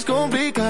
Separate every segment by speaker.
Speaker 1: es complicado.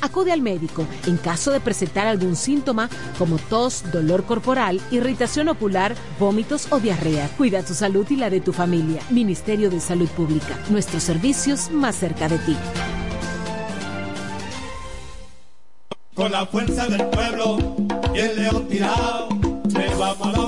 Speaker 2: Acude al médico en caso de presentar algún síntoma como tos, dolor corporal, irritación ocular, vómitos o diarrea. Cuida tu salud y la de tu familia. Ministerio de Salud Pública. Nuestros servicios más cerca de ti.
Speaker 3: Con la fuerza del pueblo y el león tirado, vamos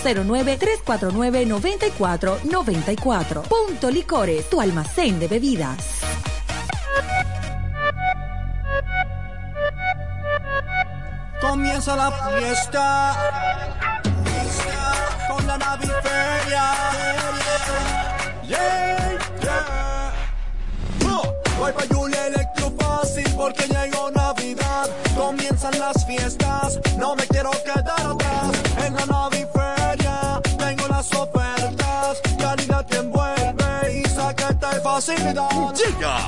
Speaker 4: 809-349-9494. Punto Licores, tu almacén de bebidas.
Speaker 5: Comienza la fiesta con la naviferia. Yeah, yeah. Oh, Voy pa' Julia Electro fácil porque llegó Navidad. Comienzan las fiestas, no me quiero quedar
Speaker 6: facilidad.
Speaker 7: Llega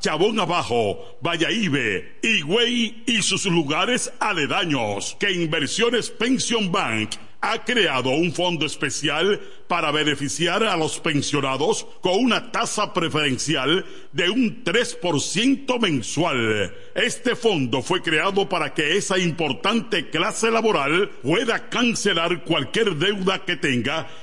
Speaker 8: Chabón Abajo, Vallaibe, Higüey y sus lugares aledaños que Inversiones Pension Bank ha creado un fondo especial para beneficiar a los pensionados con una tasa preferencial de un 3% mensual. Este fondo fue creado para que esa importante clase laboral pueda cancelar cualquier deuda que tenga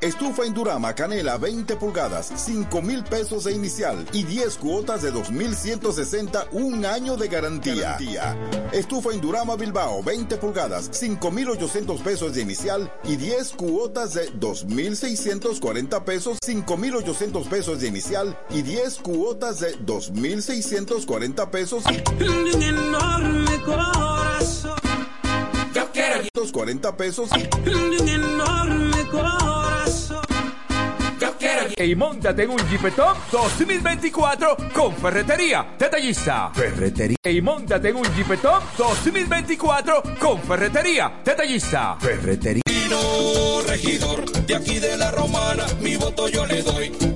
Speaker 9: Estufa Indurama Canela 20 pulgadas, 5 mil pesos de inicial y 10 cuotas de 2,160, un año de garantía. Estufa Indurama Bilbao 20 pulgadas, 5,800 pesos de inicial y 10 cuotas de 2,640 pesos, 5,800 pesos de inicial y 10 cuotas de 2,640 pesos. Un enorme corazón. Yo quiero 40 pesos. Un enorme
Speaker 5: corazón. Yo quiero y montate en un Jeepetop 2024 con Ferretería Detallista. Ferretería. Y montate en un Jeepetop 2024 con Ferretería Detallista. Ferretería.
Speaker 10: regidor de aquí de la Romana, mi voto yo le doy.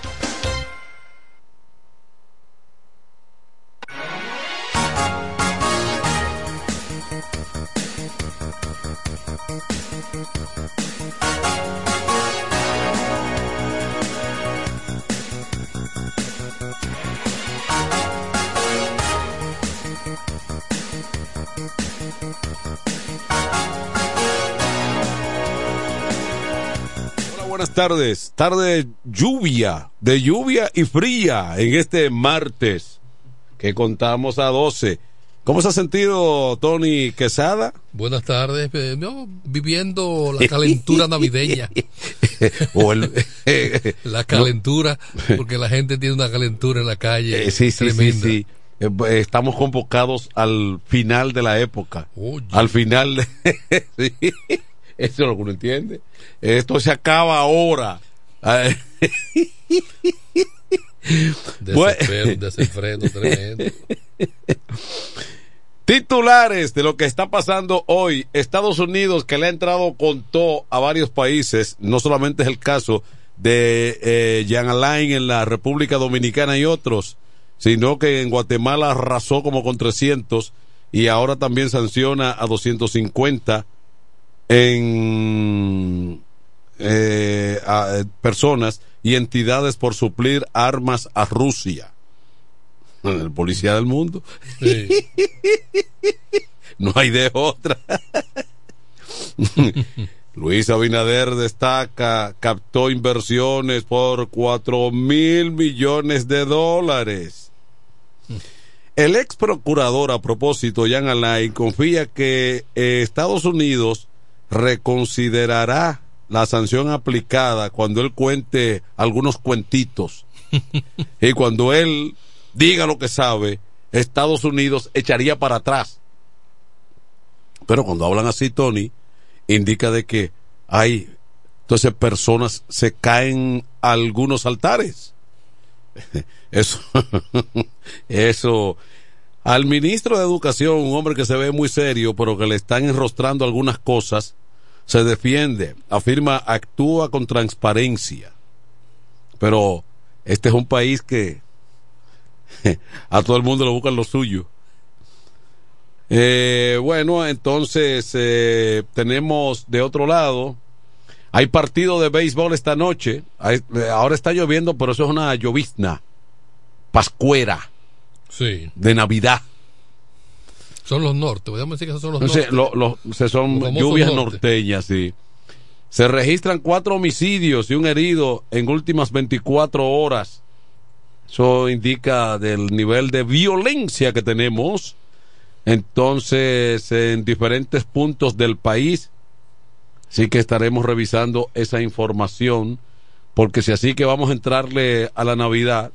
Speaker 11: Buenas tardes. Tarde lluvia, de lluvia y fría en este martes que contamos a 12. ¿Cómo se ha sentido Tony Quesada?
Speaker 12: Buenas tardes. eh, no, viviendo la calentura navideña.
Speaker 11: O el-
Speaker 12: la calentura, porque la gente tiene una calentura en la calle.
Speaker 11: Eh, sí, sí, sí,
Speaker 12: tremenda.
Speaker 11: sí. Eh, eh, Estamos convocados al final de la época.
Speaker 12: Oye.
Speaker 11: Al final de... sí. Eso es lo que uno entiende. Esto se acaba ahora. Ah,
Speaker 12: Desenfreno, desenfreno tremendo.
Speaker 11: Titulares de lo que está pasando hoy. Estados Unidos, que le ha entrado con todo a varios países, no solamente es el caso de eh, Jean Alain en la República Dominicana y otros, sino que en Guatemala arrasó como con 300 y ahora también sanciona a 250 en eh, a, eh, personas y entidades por suplir armas a Rusia. El policía del mundo. no hay de otra. Luis Abinader destaca, captó inversiones por cuatro mil millones de dólares. El ex procurador, a propósito, Jan Alain, confía que eh, Estados Unidos reconsiderará la sanción aplicada cuando él cuente algunos cuentitos. y cuando él diga lo que sabe, Estados Unidos echaría para atrás. Pero cuando hablan así, Tony, indica de que hay, entonces personas se caen a algunos altares. Eso, eso. Al ministro de Educación, un hombre que se ve muy serio, pero que le están enrostrando algunas cosas, se defiende, afirma, actúa con transparencia. Pero este es un país que a todo el mundo le buscan lo suyo. Eh, bueno, entonces eh, tenemos de otro lado, hay partido de béisbol esta noche. Hay- eh, ahora está lloviendo, pero eso es una llovizna pascuera
Speaker 12: Sí.
Speaker 11: de Navidad.
Speaker 12: Son los nortes. Podemos decir que esos son los
Speaker 11: Entonces,
Speaker 12: nortes.
Speaker 11: lo- lo- se son
Speaker 12: Los
Speaker 11: lluvias
Speaker 12: norte.
Speaker 11: norteñas, sí. Se registran cuatro homicidios y un herido en últimas 24 horas. Eso indica del nivel de violencia que tenemos. Entonces, en diferentes puntos del país, sí que estaremos revisando esa información, porque si así que vamos a entrarle a la Navidad,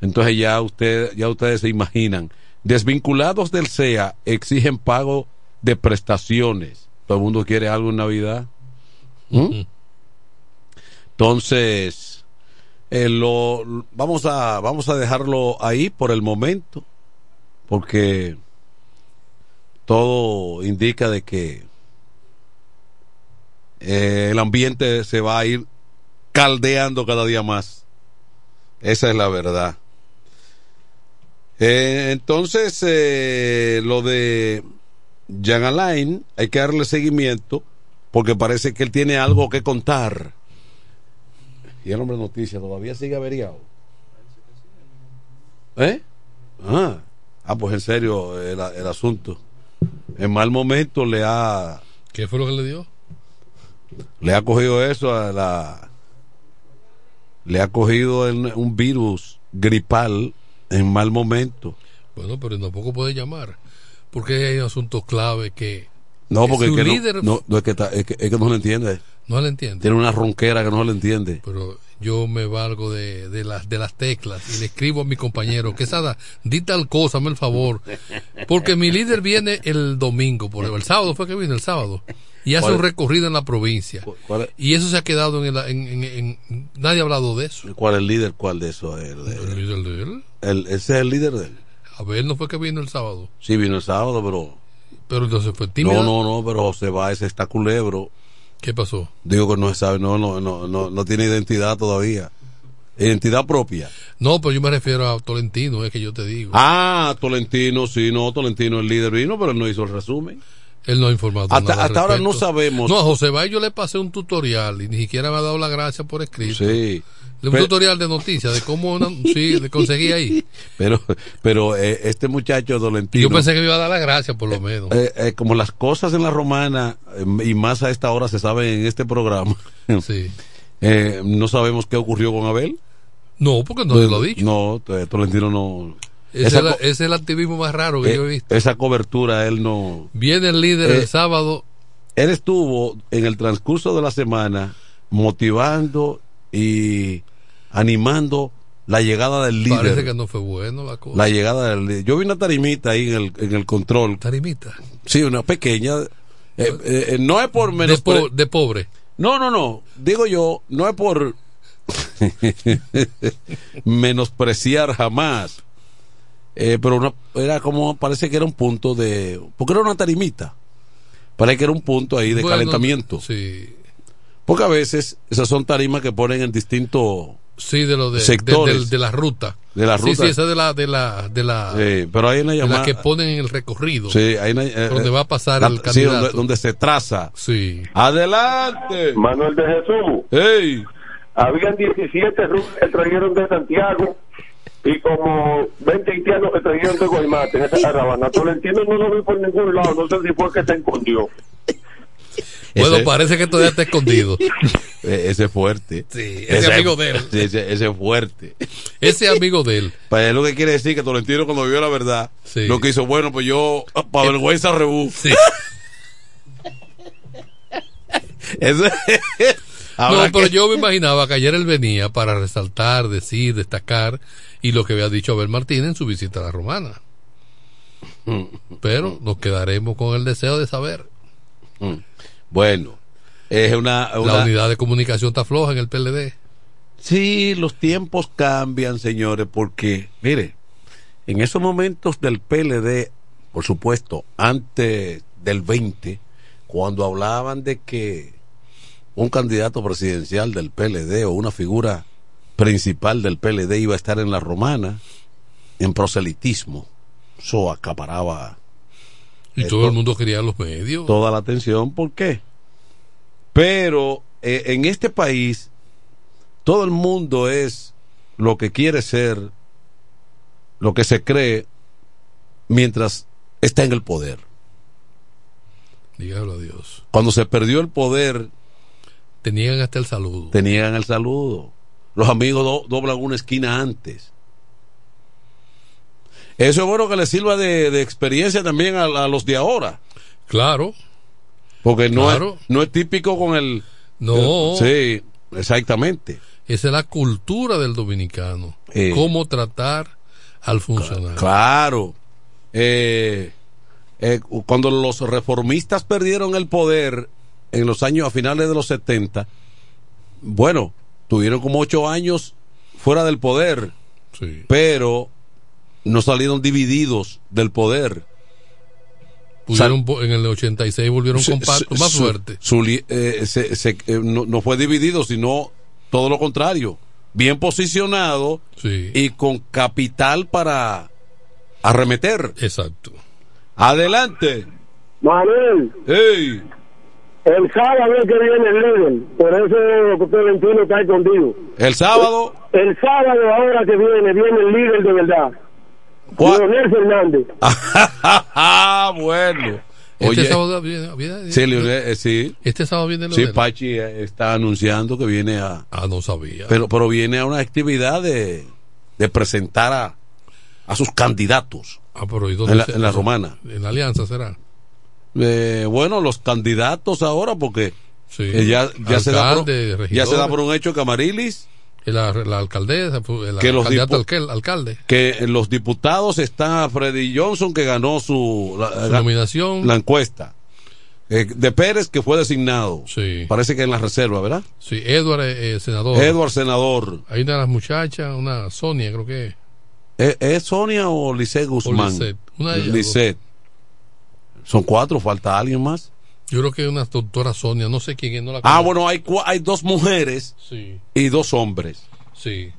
Speaker 11: entonces ya usted, ya ustedes se imaginan. Desvinculados del SEA exigen pago de prestaciones. Todo el mundo quiere algo en Navidad. ¿Mm? Entonces, eh, lo, vamos a vamos a dejarlo ahí por el momento, porque todo indica de que eh, el ambiente se va a ir caldeando cada día más. Esa es la verdad. Eh, entonces, eh, lo de Jan Alain, hay que darle seguimiento porque parece que él tiene algo que contar. Y el hombre de noticias todavía sigue averiado. ¿Eh? Ah, ah pues en serio el, el asunto. En mal momento le ha
Speaker 12: ¿Qué fue lo que le dio?
Speaker 11: le ha cogido eso a la le ha cogido el- un virus gripal en mal momento.
Speaker 12: Bueno, pero tampoco puede llamar. Porque hay asuntos clave que.
Speaker 11: No, porque
Speaker 12: su
Speaker 11: es que no-
Speaker 12: líder
Speaker 11: no, no, es, que está- es que- es que no le entiende.
Speaker 12: no le entiende.
Speaker 11: Tiene una ronquera que no le entiende.
Speaker 12: Pero yo me valgo de, de, las, de las teclas y le escribo a mi compañero, que Sada, di tal cosa, hazme el favor. Porque mi líder viene el domingo, por el sábado fue que vino, el sábado. Y hace un recorrido en la provincia.
Speaker 11: ¿Cuál es,
Speaker 12: Y eso se ha quedado en, el, en, en- en- Nadie ha hablado de eso.
Speaker 11: cuál es el líder? ¿Cuál de eso? El,
Speaker 12: El líder de él.
Speaker 11: el- ese es el líder de él.
Speaker 12: A ver, no fue que vino el sábado.
Speaker 11: Sí, vino el sábado, pero.
Speaker 12: Pero entonces fue tímido.
Speaker 11: No, no, no, pero José Báez está culebro.
Speaker 12: ¿Qué pasó?
Speaker 11: Digo que no se sabe, no, no, no, no, no tiene identidad todavía. Identidad propia.
Speaker 12: No, pero yo me refiero a Tolentino, es que yo te digo.
Speaker 11: Ah, Tolentino, sí, no, Tolentino el líder vino, pero él no hizo el resumen.
Speaker 12: Él no ha informado
Speaker 11: Hasta-
Speaker 12: nada
Speaker 11: hasta ahora no sabemos.
Speaker 12: No, a José Bay yo le pasé un tutorial y ni siquiera me ha dado la gracia por escrito.
Speaker 11: Sí.
Speaker 12: Un
Speaker 11: Pero-
Speaker 12: tutorial de noticias, de cómo una- sí, le conseguí ahí.
Speaker 11: Pero, pero eh, este muchacho Tolentino.
Speaker 12: Yo pensé que me iba a dar la gracia, por lo menos.
Speaker 11: eh, eh, como las cosas en la romana, eh, y más a esta hora se saben en este programa,
Speaker 12: Sí.
Speaker 11: Eh, no sabemos qué ocurrió con Abel.
Speaker 12: No, porque no
Speaker 11: Pues,
Speaker 12: lo ha dicho.
Speaker 11: No, eh, Tolentino no.
Speaker 12: Ese
Speaker 11: esa
Speaker 12: es, la-
Speaker 11: co-
Speaker 12: ese es el activismo más raro que
Speaker 11: eh,
Speaker 12: yo he visto.
Speaker 11: Esa cobertura él no.
Speaker 12: Viene el líder
Speaker 11: Eh,
Speaker 12: el sábado.
Speaker 11: Él estuvo en el transcurso de la semana motivando y animando la llegada del líder.
Speaker 12: Parece que no fue bueno la cosa.
Speaker 11: La llegada del líder. Yo vi una tarimita ahí en el, en el control.
Speaker 12: Tarimita.
Speaker 11: Sí, una pequeña. Eh, eh, no es por
Speaker 12: de,
Speaker 11: menos.
Speaker 12: po- de pobre.
Speaker 11: No, no, no. Digo yo, no es por menospreciar jamás. Eh, pero una- era como, parece que era un punto de. Porque era una tarimita. Parece que era un punto ahí de
Speaker 12: Bueno,
Speaker 11: calentamiento.
Speaker 12: Sí.
Speaker 11: Porque a veces esas son tarimas que ponen en distintos
Speaker 12: Sí, de lo de,
Speaker 11: sectores
Speaker 12: de, de- de la ruta.
Speaker 11: de la
Speaker 12: Sí,
Speaker 11: ruta.
Speaker 12: sí, esa de la, de la, de la,
Speaker 11: Sí, pero hay una
Speaker 12: de la
Speaker 11: llamada.
Speaker 12: que ponen en el recorrido.
Speaker 11: Sí, hay una- eh,
Speaker 12: donde
Speaker 11: eh,
Speaker 12: va a pasar
Speaker 11: la-
Speaker 12: el
Speaker 11: sí,
Speaker 12: candidato.
Speaker 11: donde, donde se traza.
Speaker 12: Sí.
Speaker 11: Adelante.
Speaker 13: Manuel de Jesús.
Speaker 11: Hey.
Speaker 13: Habían 17 rusos que trajeron de Santiago y como 20 haitianos que trajeron de Guaymate en esa caravana. Tolentino no lo vi por ningún lado, no sé si fue que se escondió.
Speaker 12: Bueno,
Speaker 11: Ese-
Speaker 12: parece que todavía está escondido.
Speaker 11: Eh, ese es fuerte.
Speaker 12: Sí, ese amigo de él.
Speaker 11: Sí, ese, ese es fuerte.
Speaker 12: Ese amigo de él.
Speaker 11: Para él lo que quiere decir que Tolentino cuando vio la verdad, lo que hizo, bueno, pues yo, para vergüenza rebú.
Speaker 12: Sí.
Speaker 11: Eso
Speaker 12: No, pero
Speaker 11: que-
Speaker 12: yo me imaginaba que ayer él venía para resaltar, decir, destacar y lo que había dicho Abel Martínez en su visita a la romana. Pero nos quedaremos con el deseo de saber.
Speaker 11: Bueno, es una,
Speaker 12: La unidad de comunicación está floja en el PLD.
Speaker 11: Sí, los tiempos cambian, señores, porque, mire, en esos momentos del PLD, por supuesto, antes del 20, cuando hablaban de que un candidato presidencial del PLD o una figura principal del PLD iba a estar en la romana, en proselitismo, eso acaparaba
Speaker 12: Y todo
Speaker 11: to-
Speaker 12: el mundo quería los medios.
Speaker 11: toda la atención. ¿Por qué? Pero eh, en este país todo el mundo es lo que quiere ser, lo que se cree mientras está en el poder.
Speaker 12: Dígalo a Dios.
Speaker 11: Cuando se perdió el poder,
Speaker 12: Te niegan hasta el saludo.
Speaker 11: te niegan el saludo. Los amigos do- doblan una esquina antes. Eso es bueno que le sirva de, de experiencia también a, a los de ahora.
Speaker 12: Claro.
Speaker 11: Porque no,
Speaker 12: Claro.
Speaker 11: es, no es típico con el...
Speaker 12: No.
Speaker 11: Sí, exactamente.
Speaker 12: Esa es la cultura del dominicano.
Speaker 11: Eh.
Speaker 12: Cómo tratar al funcionario.
Speaker 11: Claro. Eh, eh, cuando los reformistas perdieron el poder en los años a finales de los 70, bueno, tuvieron como ocho años fuera del poder,
Speaker 12: Sí.
Speaker 11: pero no salieron divididos del poder.
Speaker 12: Pudieron en el 86 volvieron
Speaker 11: Su-
Speaker 12: compactos,
Speaker 11: su-
Speaker 12: más
Speaker 11: su- su eh, se- se- eh, no, no fue dividido, sino todo lo contrario. Bien posicionado
Speaker 12: Sí.
Speaker 11: y con capital para arremeter.
Speaker 12: Exacto.
Speaker 11: Adelante.
Speaker 13: Manuel,
Speaker 11: ¡Ey!
Speaker 13: El sábado es que viene el líder, por eso Tolentino está escondido.
Speaker 11: El sábado.
Speaker 13: El sábado ahora que viene, viene el líder de verdad. Leonel Fernández.
Speaker 11: ah, bueno.
Speaker 12: Este sábado viene, viene-
Speaker 11: sí, Leonel, eh, sí.
Speaker 12: Este sábado viene
Speaker 11: Sí,
Speaker 12: Leonel.
Speaker 11: Pachi eh, está anunciando que viene a.
Speaker 12: Ah, no sabía.
Speaker 11: Pero, pero viene a una actividad de, de presentar a, a sus candidatos
Speaker 12: Ah, pero ¿y dónde
Speaker 11: en la,
Speaker 12: se-
Speaker 11: en la romana.
Speaker 12: En la alianza será.
Speaker 11: Eh, bueno, los candidatos ahora, porque
Speaker 12: Sí.
Speaker 11: eh, ya, ya, se da por,
Speaker 12: Alcalde,
Speaker 11: ya se da por un hecho que Amarilis,
Speaker 12: La, la alcaldesa, el
Speaker 11: Que los
Speaker 12: alcalde.
Speaker 11: que los diputados está Freddy Johnson, que ganó su, la,
Speaker 12: Su
Speaker 11: la-
Speaker 12: nominación.
Speaker 11: la encuesta. Eh, de Pérez, que fue designado.
Speaker 12: Sí.
Speaker 11: Parece que en la reserva, ¿verdad?
Speaker 12: Sí, Edward, eh, senador.
Speaker 11: Edward, senador.
Speaker 12: Hay una de las muchachas, una Sonia, creo que es.
Speaker 11: ¿Es, es Sonia o Lisset Guzmán?
Speaker 12: Lisset. Una de ellas
Speaker 11: Lisset. Son cuatro, falta alguien más.
Speaker 12: Yo creo que es una doctora Sonia, no sé quién es, no la
Speaker 11: Ah, bueno, hay, hay dos mujeres
Speaker 12: Sí,
Speaker 11: y dos hombres.
Speaker 12: sí.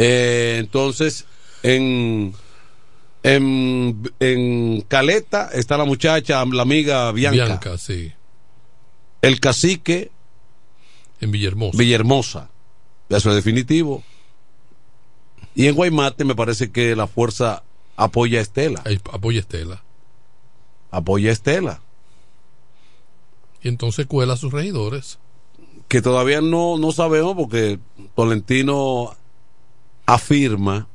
Speaker 11: Eh, entonces, en, en, en Caleta está la muchacha, la amiga Bianca.
Speaker 12: Bianca, sí.
Speaker 11: El cacique
Speaker 12: En Villahermosa.
Speaker 11: Villahermosa. Eso es definitivo. Y en Guaymate me parece que la fuerza apoya a Estela.
Speaker 12: Apoya Estela.
Speaker 11: Apoya a Estela.
Speaker 12: Y entonces cuela a sus regidores.
Speaker 11: que todavía no, no sabemos porque Tolentino afirma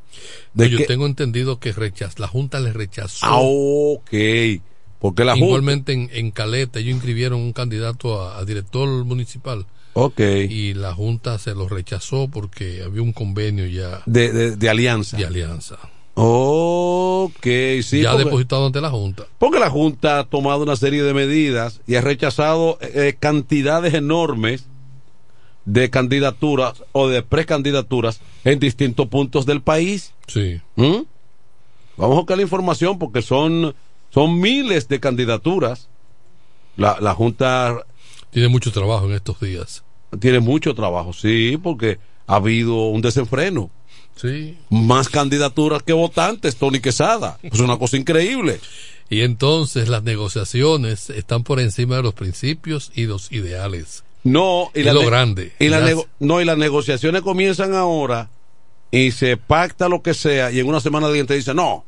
Speaker 11: de
Speaker 12: Yo
Speaker 11: que...
Speaker 12: tengo entendido que rechaz, la Junta le rechazó.
Speaker 11: Ah, ok. Porque la Junta...
Speaker 12: Igualmente en, en Caleta ellos inscribieron un candidato a, a director municipal.
Speaker 11: Ok.
Speaker 12: Y la Junta se lo rechazó porque había un convenio ya
Speaker 11: De, de, de alianza.
Speaker 12: de alianza.
Speaker 11: Ok, sí.
Speaker 12: ya
Speaker 11: porque,
Speaker 12: depositado ante la Junta.
Speaker 11: porque la Junta ha tomado una serie de medidas y ha rechazado eh, cantidades enormes de candidaturas o de precandidaturas en distintos puntos del país.
Speaker 12: Sí.
Speaker 11: ¿Mm? Vamos a buscar la información porque son, son miles de candidaturas. La, la Junta
Speaker 12: Tiene mucho trabajo en estos días.
Speaker 11: tiene mucho trabajo, sí, porque ha habido un desenfreno.
Speaker 12: Sí.
Speaker 11: Más candidaturas que votantes, Tony Quesada. Es una cosa increíble.
Speaker 12: Y entonces las negociaciones están por encima de los principios y los ideales.
Speaker 11: No, y la
Speaker 12: lo grande.
Speaker 11: Y la
Speaker 12: Ya-
Speaker 11: nego- no, y las negociaciones comienzan ahora y se pacta lo que sea y en una semana alguien te dice, no,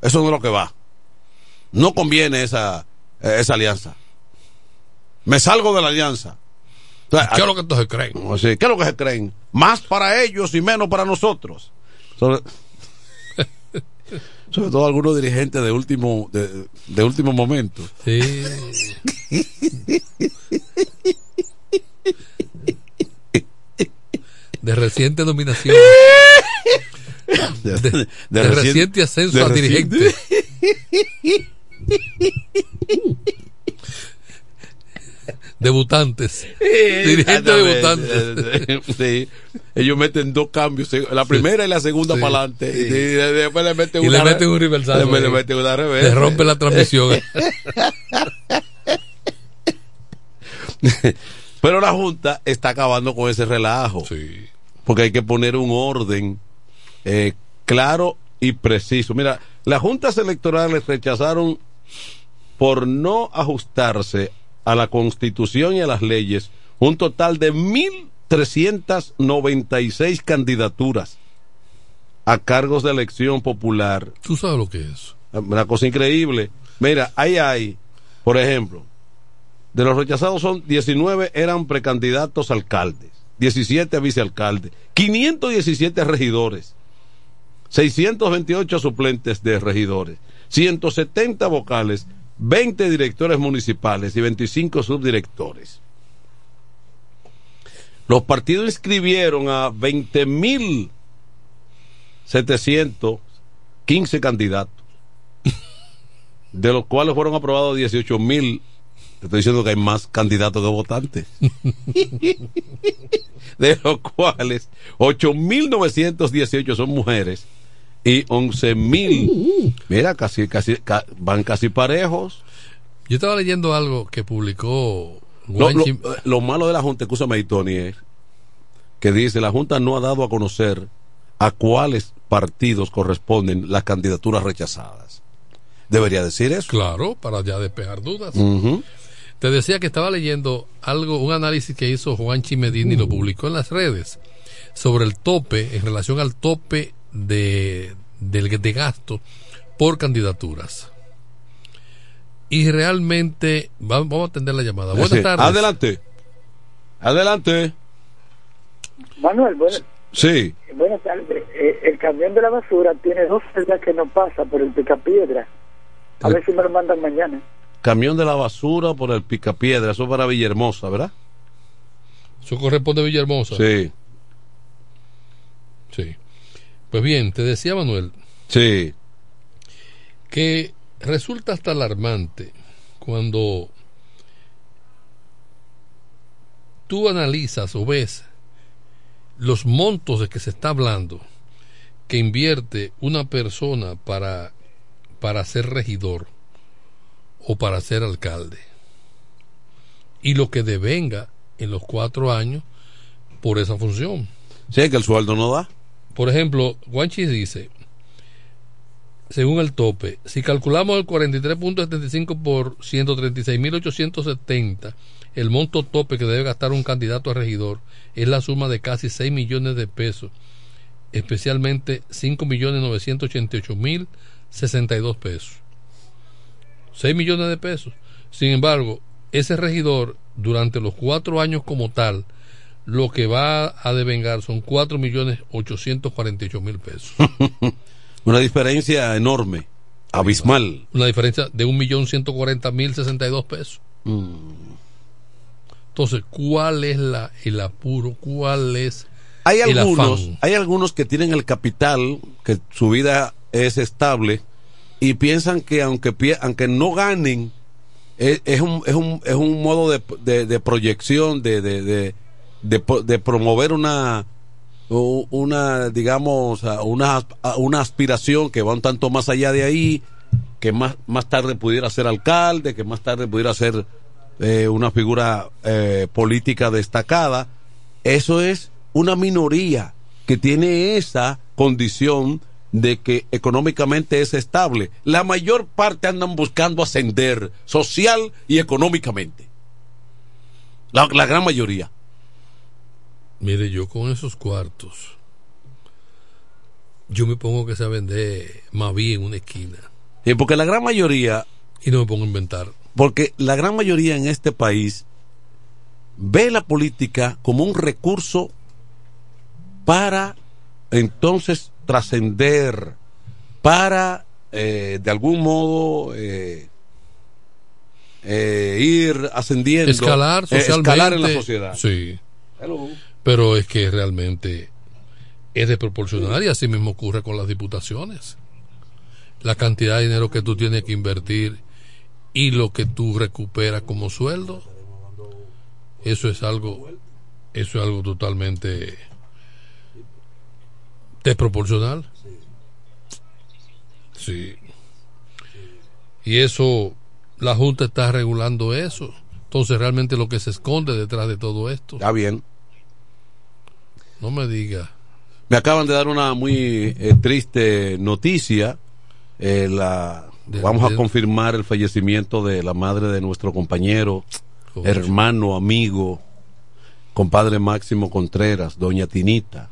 Speaker 11: eso no es lo que va. No conviene esa, esa alianza. Me salgo de la alianza. O sea,
Speaker 12: ¿Qué es lo que entonces creen?
Speaker 11: o sea, ¿Qué es lo que se creen? Más para ellos y menos para nosotros. Sobre, sobre todo algunos dirigentes de último, de, de último momento.
Speaker 12: Sí. De reciente nominación. De, de
Speaker 11: recién-
Speaker 12: reciente ascenso a
Speaker 11: reciente-
Speaker 12: dirigente. Debutantes. Dirigente debutante.
Speaker 11: Sí. Ellos meten dos cambios, la primera y la segunda
Speaker 12: Sí.
Speaker 11: para adelante. Y de- después le meten
Speaker 12: Y
Speaker 11: una
Speaker 12: le meten un reversazo
Speaker 11: Después le meten una reversa.
Speaker 12: Le rompe la transmisión.
Speaker 11: Pero la Junta está acabando con ese relajo. Porque hay que poner un orden eh, claro y preciso. Mira, las juntas electorales rechazaron por no ajustarse a la constitución y a las leyes un total de 1.396 candidaturas a cargos de elección popular.
Speaker 12: ¿Tú sabes lo que es?
Speaker 11: Una cosa increíble. Mira, ahí hay, por ejemplo, de los rechazados son 19 eran precandidatos alcaldes, 17 a vicealcaldes, 517 regidores, 628 suplentes de regidores, 170 vocales, 20 directores municipales y 25 subdirectores. Los partidos inscribieron a 20.715 candidatos, de los cuales fueron aprobados 18.000. Te estoy diciendo que hay más candidatos que votantes. de los cuales 8.918 son mujeres y 11.000. Mira, casi, casi, ca- van casi parejos.
Speaker 12: Yo estaba leyendo algo que publicó
Speaker 11: Lo, lo-
Speaker 12: Guanchi-
Speaker 11: lo malo de la Junta, escúchame Tony, es que dice, la Junta no ha dado a conocer a cuáles partidos corresponden las candidaturas rechazadas. Debería decir eso.
Speaker 12: Claro, para ya despejar dudas. Te decía que estaba leyendo algo, un análisis que hizo Juanchi Medina y lo publicó en las redes sobre el tope, en relación al tope de, del- de gasto por candidaturas. Y realmente, va- vamos a atender la llamada. Buenas
Speaker 11: Sí.
Speaker 12: tardes.
Speaker 11: Adelante. Adelante.
Speaker 14: Manuel, buenas,
Speaker 11: Sí.
Speaker 14: buenas tardes. Eh, el camión de la basura tiene dos celdas que no pasa por el picapiedra. A ver si me lo mandan mañana.
Speaker 11: Camión de la basura por el Picapiedra, eso para Villahermosa, ¿verdad?
Speaker 12: Eso corresponde a Villahermosa.
Speaker 11: Sí.
Speaker 12: Sí. Pues bien, te decía Manuel.
Speaker 11: Sí.
Speaker 12: Que resulta hasta alarmante cuando tú analizas o ves los montos de que se está hablando que invierte una persona para, para ser regidor o para ser alcalde y lo que devenga en los cuatro años por esa función.
Speaker 11: Sí, que el sueldo no da.
Speaker 12: Por ejemplo, Guanchi dice, según el tope, si calculamos el 43.75 por 136.870, el monto tope que debe gastar un candidato a regidor es la suma de casi 6 millones de pesos, especialmente 5.988.062 pesos. 6 millones de pesos. Sin embargo, ese regidor durante los cuatro años como tal, lo que va a devengar son cuatro millones ochocientos cuarenta y ocho mil pesos.
Speaker 11: Una diferencia enorme, abismal.
Speaker 12: Una diferencia de un millón ciento cuarenta mil sesenta y dos pesos.
Speaker 11: Mm.
Speaker 12: Entonces, ¿cuál es la, el apuro? ¿Cuál es
Speaker 11: Hay
Speaker 12: el
Speaker 11: algunos,
Speaker 12: afán?
Speaker 11: hay algunos que tienen el capital, que su vida es estable y piensan que aunque aunque no ganen es, es un, es, un, es un modo de, de- de proyección de, de, de, de promover una una digamos una, una aspiración que va un tanto más allá de ahí que más más tarde pudiera ser alcalde que más tarde pudiera ser eh, una figura eh, política destacada eso es una minoría que tiene esa condición de que económicamente es estable. La mayor parte andan buscando ascender social y económicamente. La, la gran mayoría.
Speaker 12: Mire, yo con esos cuartos, yo me pongo que se vender más bien en una esquina.
Speaker 11: Sí, porque la gran mayoría,
Speaker 12: Y no me pongo a inventar.
Speaker 11: porque la gran mayoría en este país ve la política como un recurso para entonces trascender, para eh, de algún modo eh, eh, ir ascendiendo,
Speaker 12: Escalar
Speaker 11: eh,
Speaker 12: socialmente.
Speaker 11: escalar en la sociedad.
Speaker 12: Sí.
Speaker 11: Hello.
Speaker 12: Pero es que realmente es desproporcional y así mismo ocurre con las diputaciones. La cantidad de dinero que tú tienes que invertir y lo que tú recuperas como sueldo, eso es algo, eso es algo totalmente desproporcional. Sí. Y eso, la Junta está regulando eso. Entonces realmente lo que se esconde detrás de todo esto.
Speaker 11: Está bien.
Speaker 12: No me diga.
Speaker 11: Me acaban de dar una muy eh, triste noticia. Eh, la,
Speaker 12: De-
Speaker 11: vamos a confirmar el fallecimiento de la madre de nuestro compañero, hermano, amigo, compadre Máximo Contreras, doña Tinita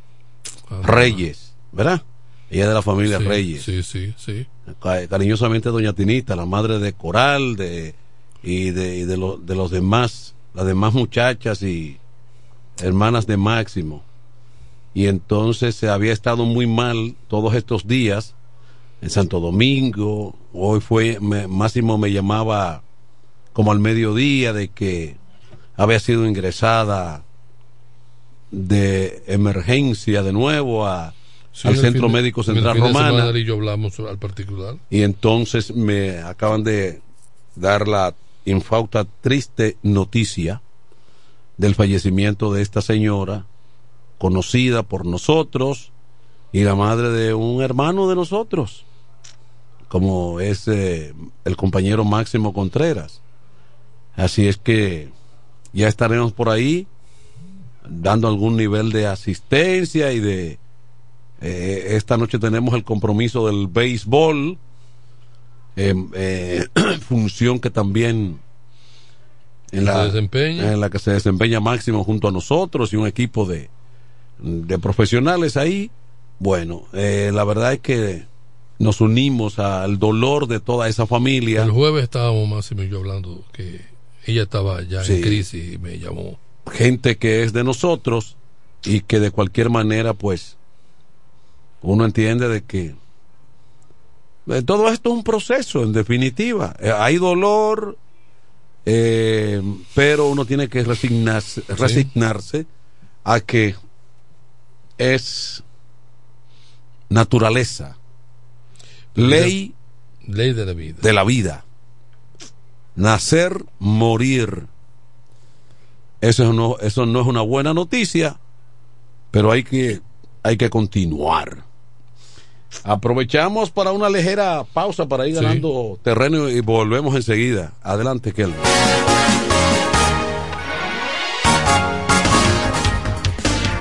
Speaker 12: Ah.
Speaker 11: Reyes, ¿verdad? Ella de la familia
Speaker 12: Sí,
Speaker 11: Reyes.
Speaker 12: Sí, sí, sí.
Speaker 11: Ca- Cariñosamente doña Tinita, la madre de Coral de, y, de, y de, lo- de los demás, las demás muchachas y hermanas de Máximo. Y entonces se había estado muy mal todos estos días en Santo Domingo. Hoy fue, me- Máximo me llamaba como al mediodía de que había sido ingresada de emergencia de nuevo a,
Speaker 12: Sí,
Speaker 11: al Centro
Speaker 12: fin
Speaker 11: Médico Central
Speaker 12: él y yo hablamos al particular.
Speaker 11: Y entonces me acaban de dar la infausta, triste noticia del fallecimiento de esta señora, conocida por nosotros y la madre de un hermano de nosotros, como es eh, el compañero Máximo Contreras. Así es que ya estaremos por ahí dando algún nivel de asistencia y de eh, esta noche tenemos el compromiso del béisbol, eh, función que también en la, en la que se desempeña Máximo junto a nosotros y un equipo de, de profesionales ahí. Bueno, eh, la verdad es que nos unimos al dolor de toda esa familia.
Speaker 12: El jueves estábamos Máximo y yo hablando que ella estaba ya
Speaker 11: Sí.
Speaker 12: en crisis y me llamó.
Speaker 11: gente que es de nosotros y que de cualquier manera pues uno entiende de que eh, todo esto es un proceso en definitiva Eh, hay dolor eh, pero uno tiene que resignarse, resignarse a que es naturaleza ley
Speaker 12: Ley de la vida.
Speaker 11: de la vida nacer morir eso no, eso no es una buena noticia, pero hay que, hay que continuar. Aprovechamos para una ligera pausa para ir
Speaker 12: Sí.
Speaker 11: ganando terreno y volvemos enseguida. Adelante, Kelvin.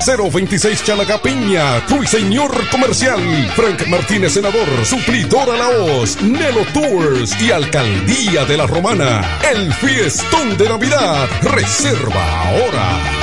Speaker 15: 026 Chalacapiña, Señor Comercial. Frank Martínez, Senador, Suplidor a la Hoz, Nelo Tours y Alcaldía de la Romana. El fiestón de Navidad. Reserva ahora.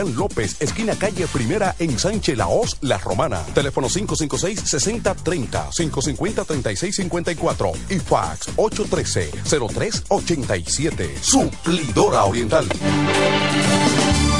Speaker 16: López, esquina calle Primera en Sánchez Laos, La Romana. Teléfono 556-6030, 550-3654 y fax 813-0387. Suplidora Oriental.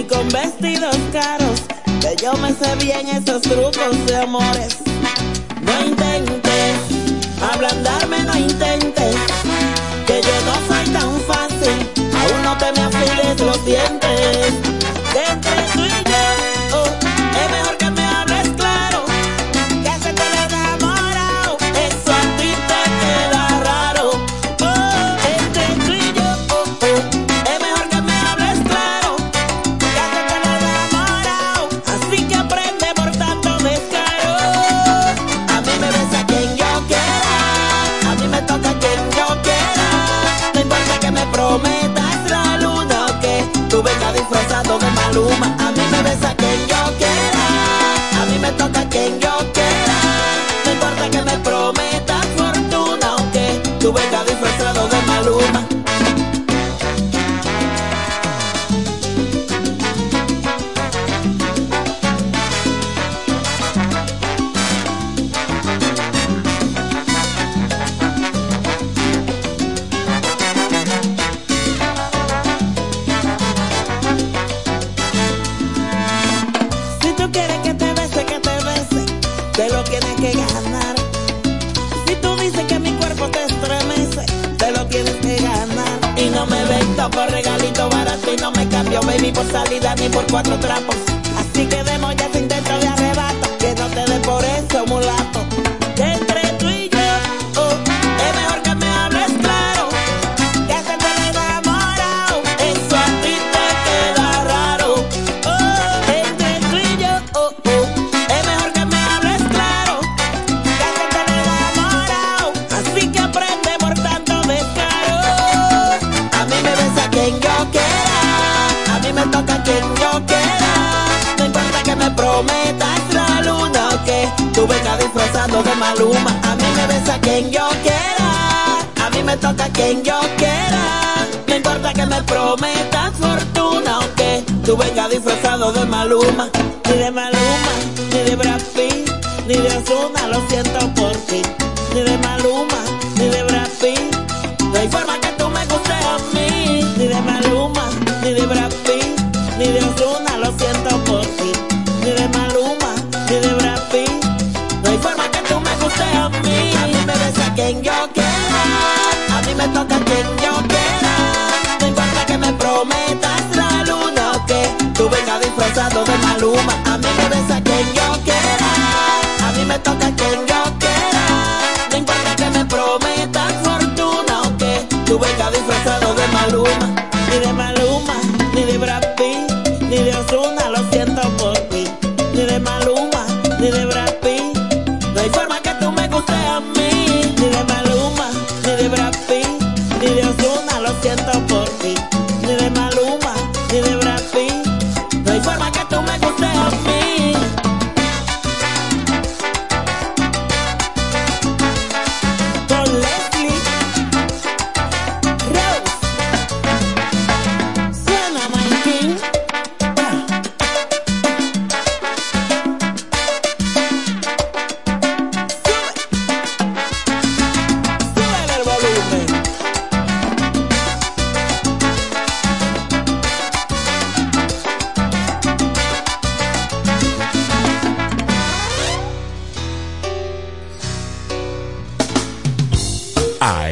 Speaker 17: y con vestidos caros, que yo me sé bien esos trucos de amores. No intentes ablandarme, no intentes.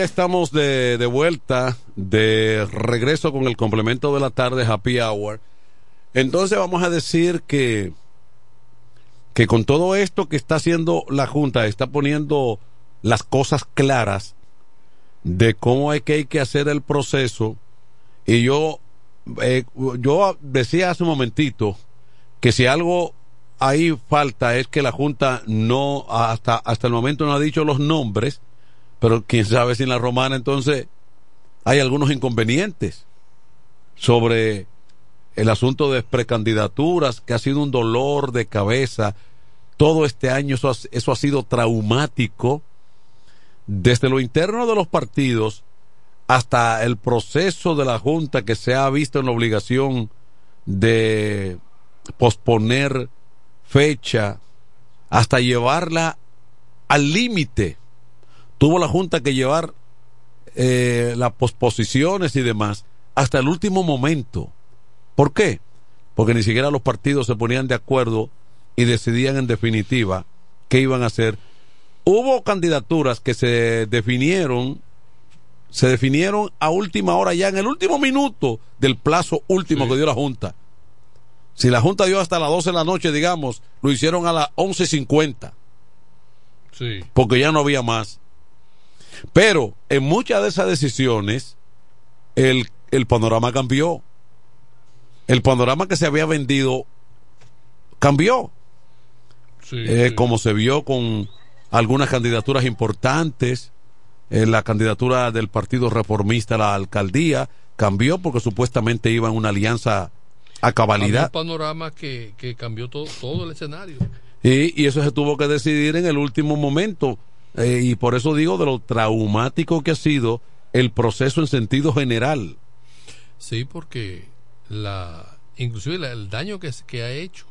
Speaker 11: Ya estamos de, de vuelta, de regreso con el complemento de la tarde, Happy Hour. Entonces vamos a decir que, que con todo esto que está haciendo la Junta, está poniendo las cosas claras de cómo es que hay que hacer el proceso. Y yo, eh, yo decía hace un momentito que si algo ahí falta es que la Junta no, hasta, hasta el momento no ha dicho los nombres, pero quién sabe si en la romana entonces hay algunos inconvenientes sobre el asunto de precandidaturas, que ha sido un dolor de cabeza. Todo este año eso ha, eso ha sido traumático. Desde lo interno de los partidos hasta el proceso de la Junta que se ha visto en la obligación de posponer fecha hasta llevarla al límite. Tuvo la Junta que llevar eh, las posposiciones y demás hasta el último momento. ¿Por qué? Porque ni siquiera los partidos se ponían de acuerdo y decidían en definitiva qué iban a hacer. Hubo candidaturas que se definieron, se definieron a última hora ya en el último minuto del plazo último que dio la Junta. Si la Junta dio hasta las 12 de la noche, digamos, lo hicieron a las 11.50.
Speaker 12: Sí.
Speaker 11: Porque ya no había más. Pero en muchas de esas decisiones, el, el panorama cambió. El panorama que se había vendido cambió.
Speaker 12: Sí,
Speaker 11: Eh,
Speaker 12: sí.
Speaker 11: Como se vio con algunas candidaturas importantes, eh, la candidatura del Partido Reformista a la alcaldía cambió porque supuestamente iba en una alianza a cabalidad.
Speaker 12: un panorama que, que cambió todo, todo el escenario.
Speaker 11: Y, y eso se tuvo que decidir en el último momento. Eh, y por eso digo de lo traumático que ha sido el proceso en sentido general.
Speaker 12: Sí, porque la inclusive la- el daño que, se- que ha hecho,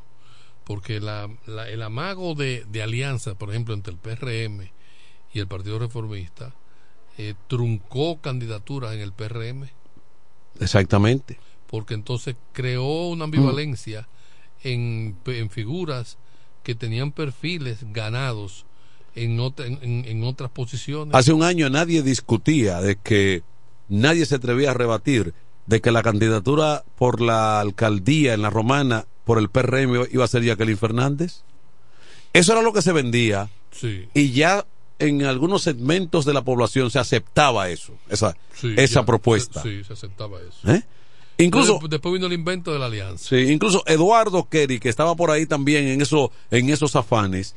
Speaker 12: porque la, la- el amago de, de alianza, por ejemplo, entre el PRM y el Partido Reformista, eh, truncó candidaturas en el PRM,
Speaker 11: Exactamente.
Speaker 12: porque entonces creó una ambivalencia en, en figuras que tenían perfiles ganados en, otra- en, en- en otras posiciones.
Speaker 11: Hace un año nadie discutía de que nadie se atrevía a rebatir de que la candidatura por la alcaldía en la romana por el PRM iba a ser Jacqueline Fernández. Eso era lo que se vendía
Speaker 12: Sí.
Speaker 11: y ya en algunos segmentos de la población se aceptaba eso, esa,
Speaker 12: Sí,
Speaker 11: esa
Speaker 12: ya,
Speaker 11: propuesta.
Speaker 12: Sí, se aceptaba eso.
Speaker 11: ¿Eh? Incluso,
Speaker 12: Después, después vino el invento de la alianza.
Speaker 11: sí, incluso Eduardo Kerry, que estaba por ahí también en, eso, en esos afanes,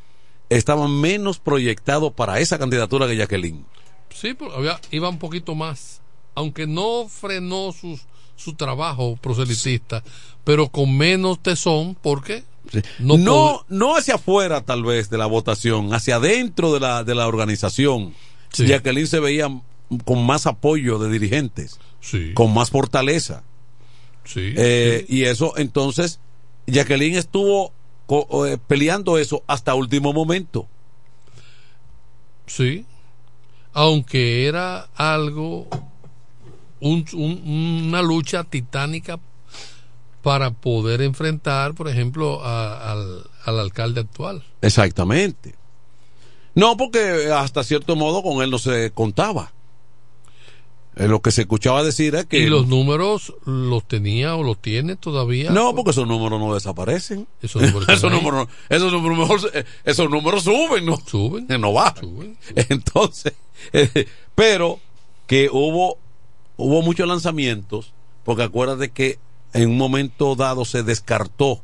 Speaker 11: estaba menos proyectado para esa candidatura que Jacqueline.
Speaker 12: Sí, pero había, iba un poquito más. Aunque no frenó sus, su trabajo proselitista, pero con menos tesón, porque
Speaker 11: No,
Speaker 12: no
Speaker 11: no, hacia afuera tal vez de la votación, hacia adentro de la, de la organización. Jacqueline se veía con más apoyo de dirigentes, con más fortaleza.
Speaker 12: Sí,
Speaker 11: Eh, Y eso, entonces, Jacqueline estuvo peleando eso hasta último momento.
Speaker 12: Sí, aunque era algo, un- un- una lucha titánica para poder enfrentar, por ejemplo, a- al, al alcalde actual.
Speaker 11: Exactamente. No, porque hasta cierto modo con él no se contaba. Eh, lo que se escuchaba decir es que...
Speaker 12: Y los números los tenía o los tiene todavía.
Speaker 11: No, porque esos números no desaparecen.
Speaker 12: Esos números
Speaker 11: esos, números, esos números mejor- eh, esos números suben, ¿no?
Speaker 12: Suben.
Speaker 11: No bajan. Entonces, eh, pero que hubo, hubo muchos lanzamientos, porque acuérdate que en un momento dado se descartó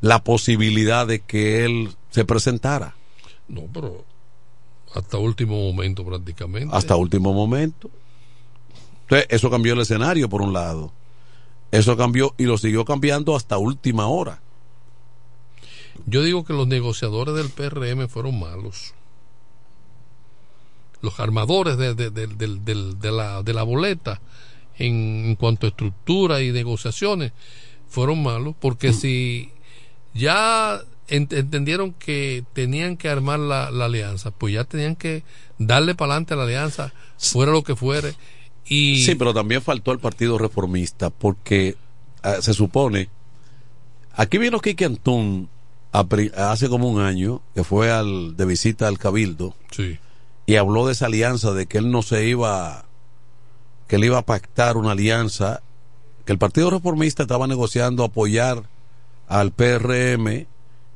Speaker 11: la posibilidad de que él se presentara.
Speaker 12: No, pero hasta último momento prácticamente.
Speaker 11: Hasta último momento. Entonces, eso cambió el escenario, por un lado. Eso cambió y lo siguió cambiando hasta última hora.
Speaker 12: Yo digo que los negociadores del PRM fueron malos. Los armadores de, de- de- la, de la boleta en, en cuanto a estructura y negociaciones fueron malos porque si ya ent- entendieron que tenían que armar la, la alianza, pues ya tenían que darle para adelante a la alianza, fuera lo que fuere. Y
Speaker 11: Sí, pero también faltó el Partido Reformista porque eh, se supone. Aquí vino Kike Antún a hace como un año, que fue al, de visita al Cabildo,
Speaker 12: Sí.
Speaker 11: y habló de esa alianza, de que él no se iba, que él iba a pactar una alianza, que el Partido Reformista estaba negociando apoyar al PRM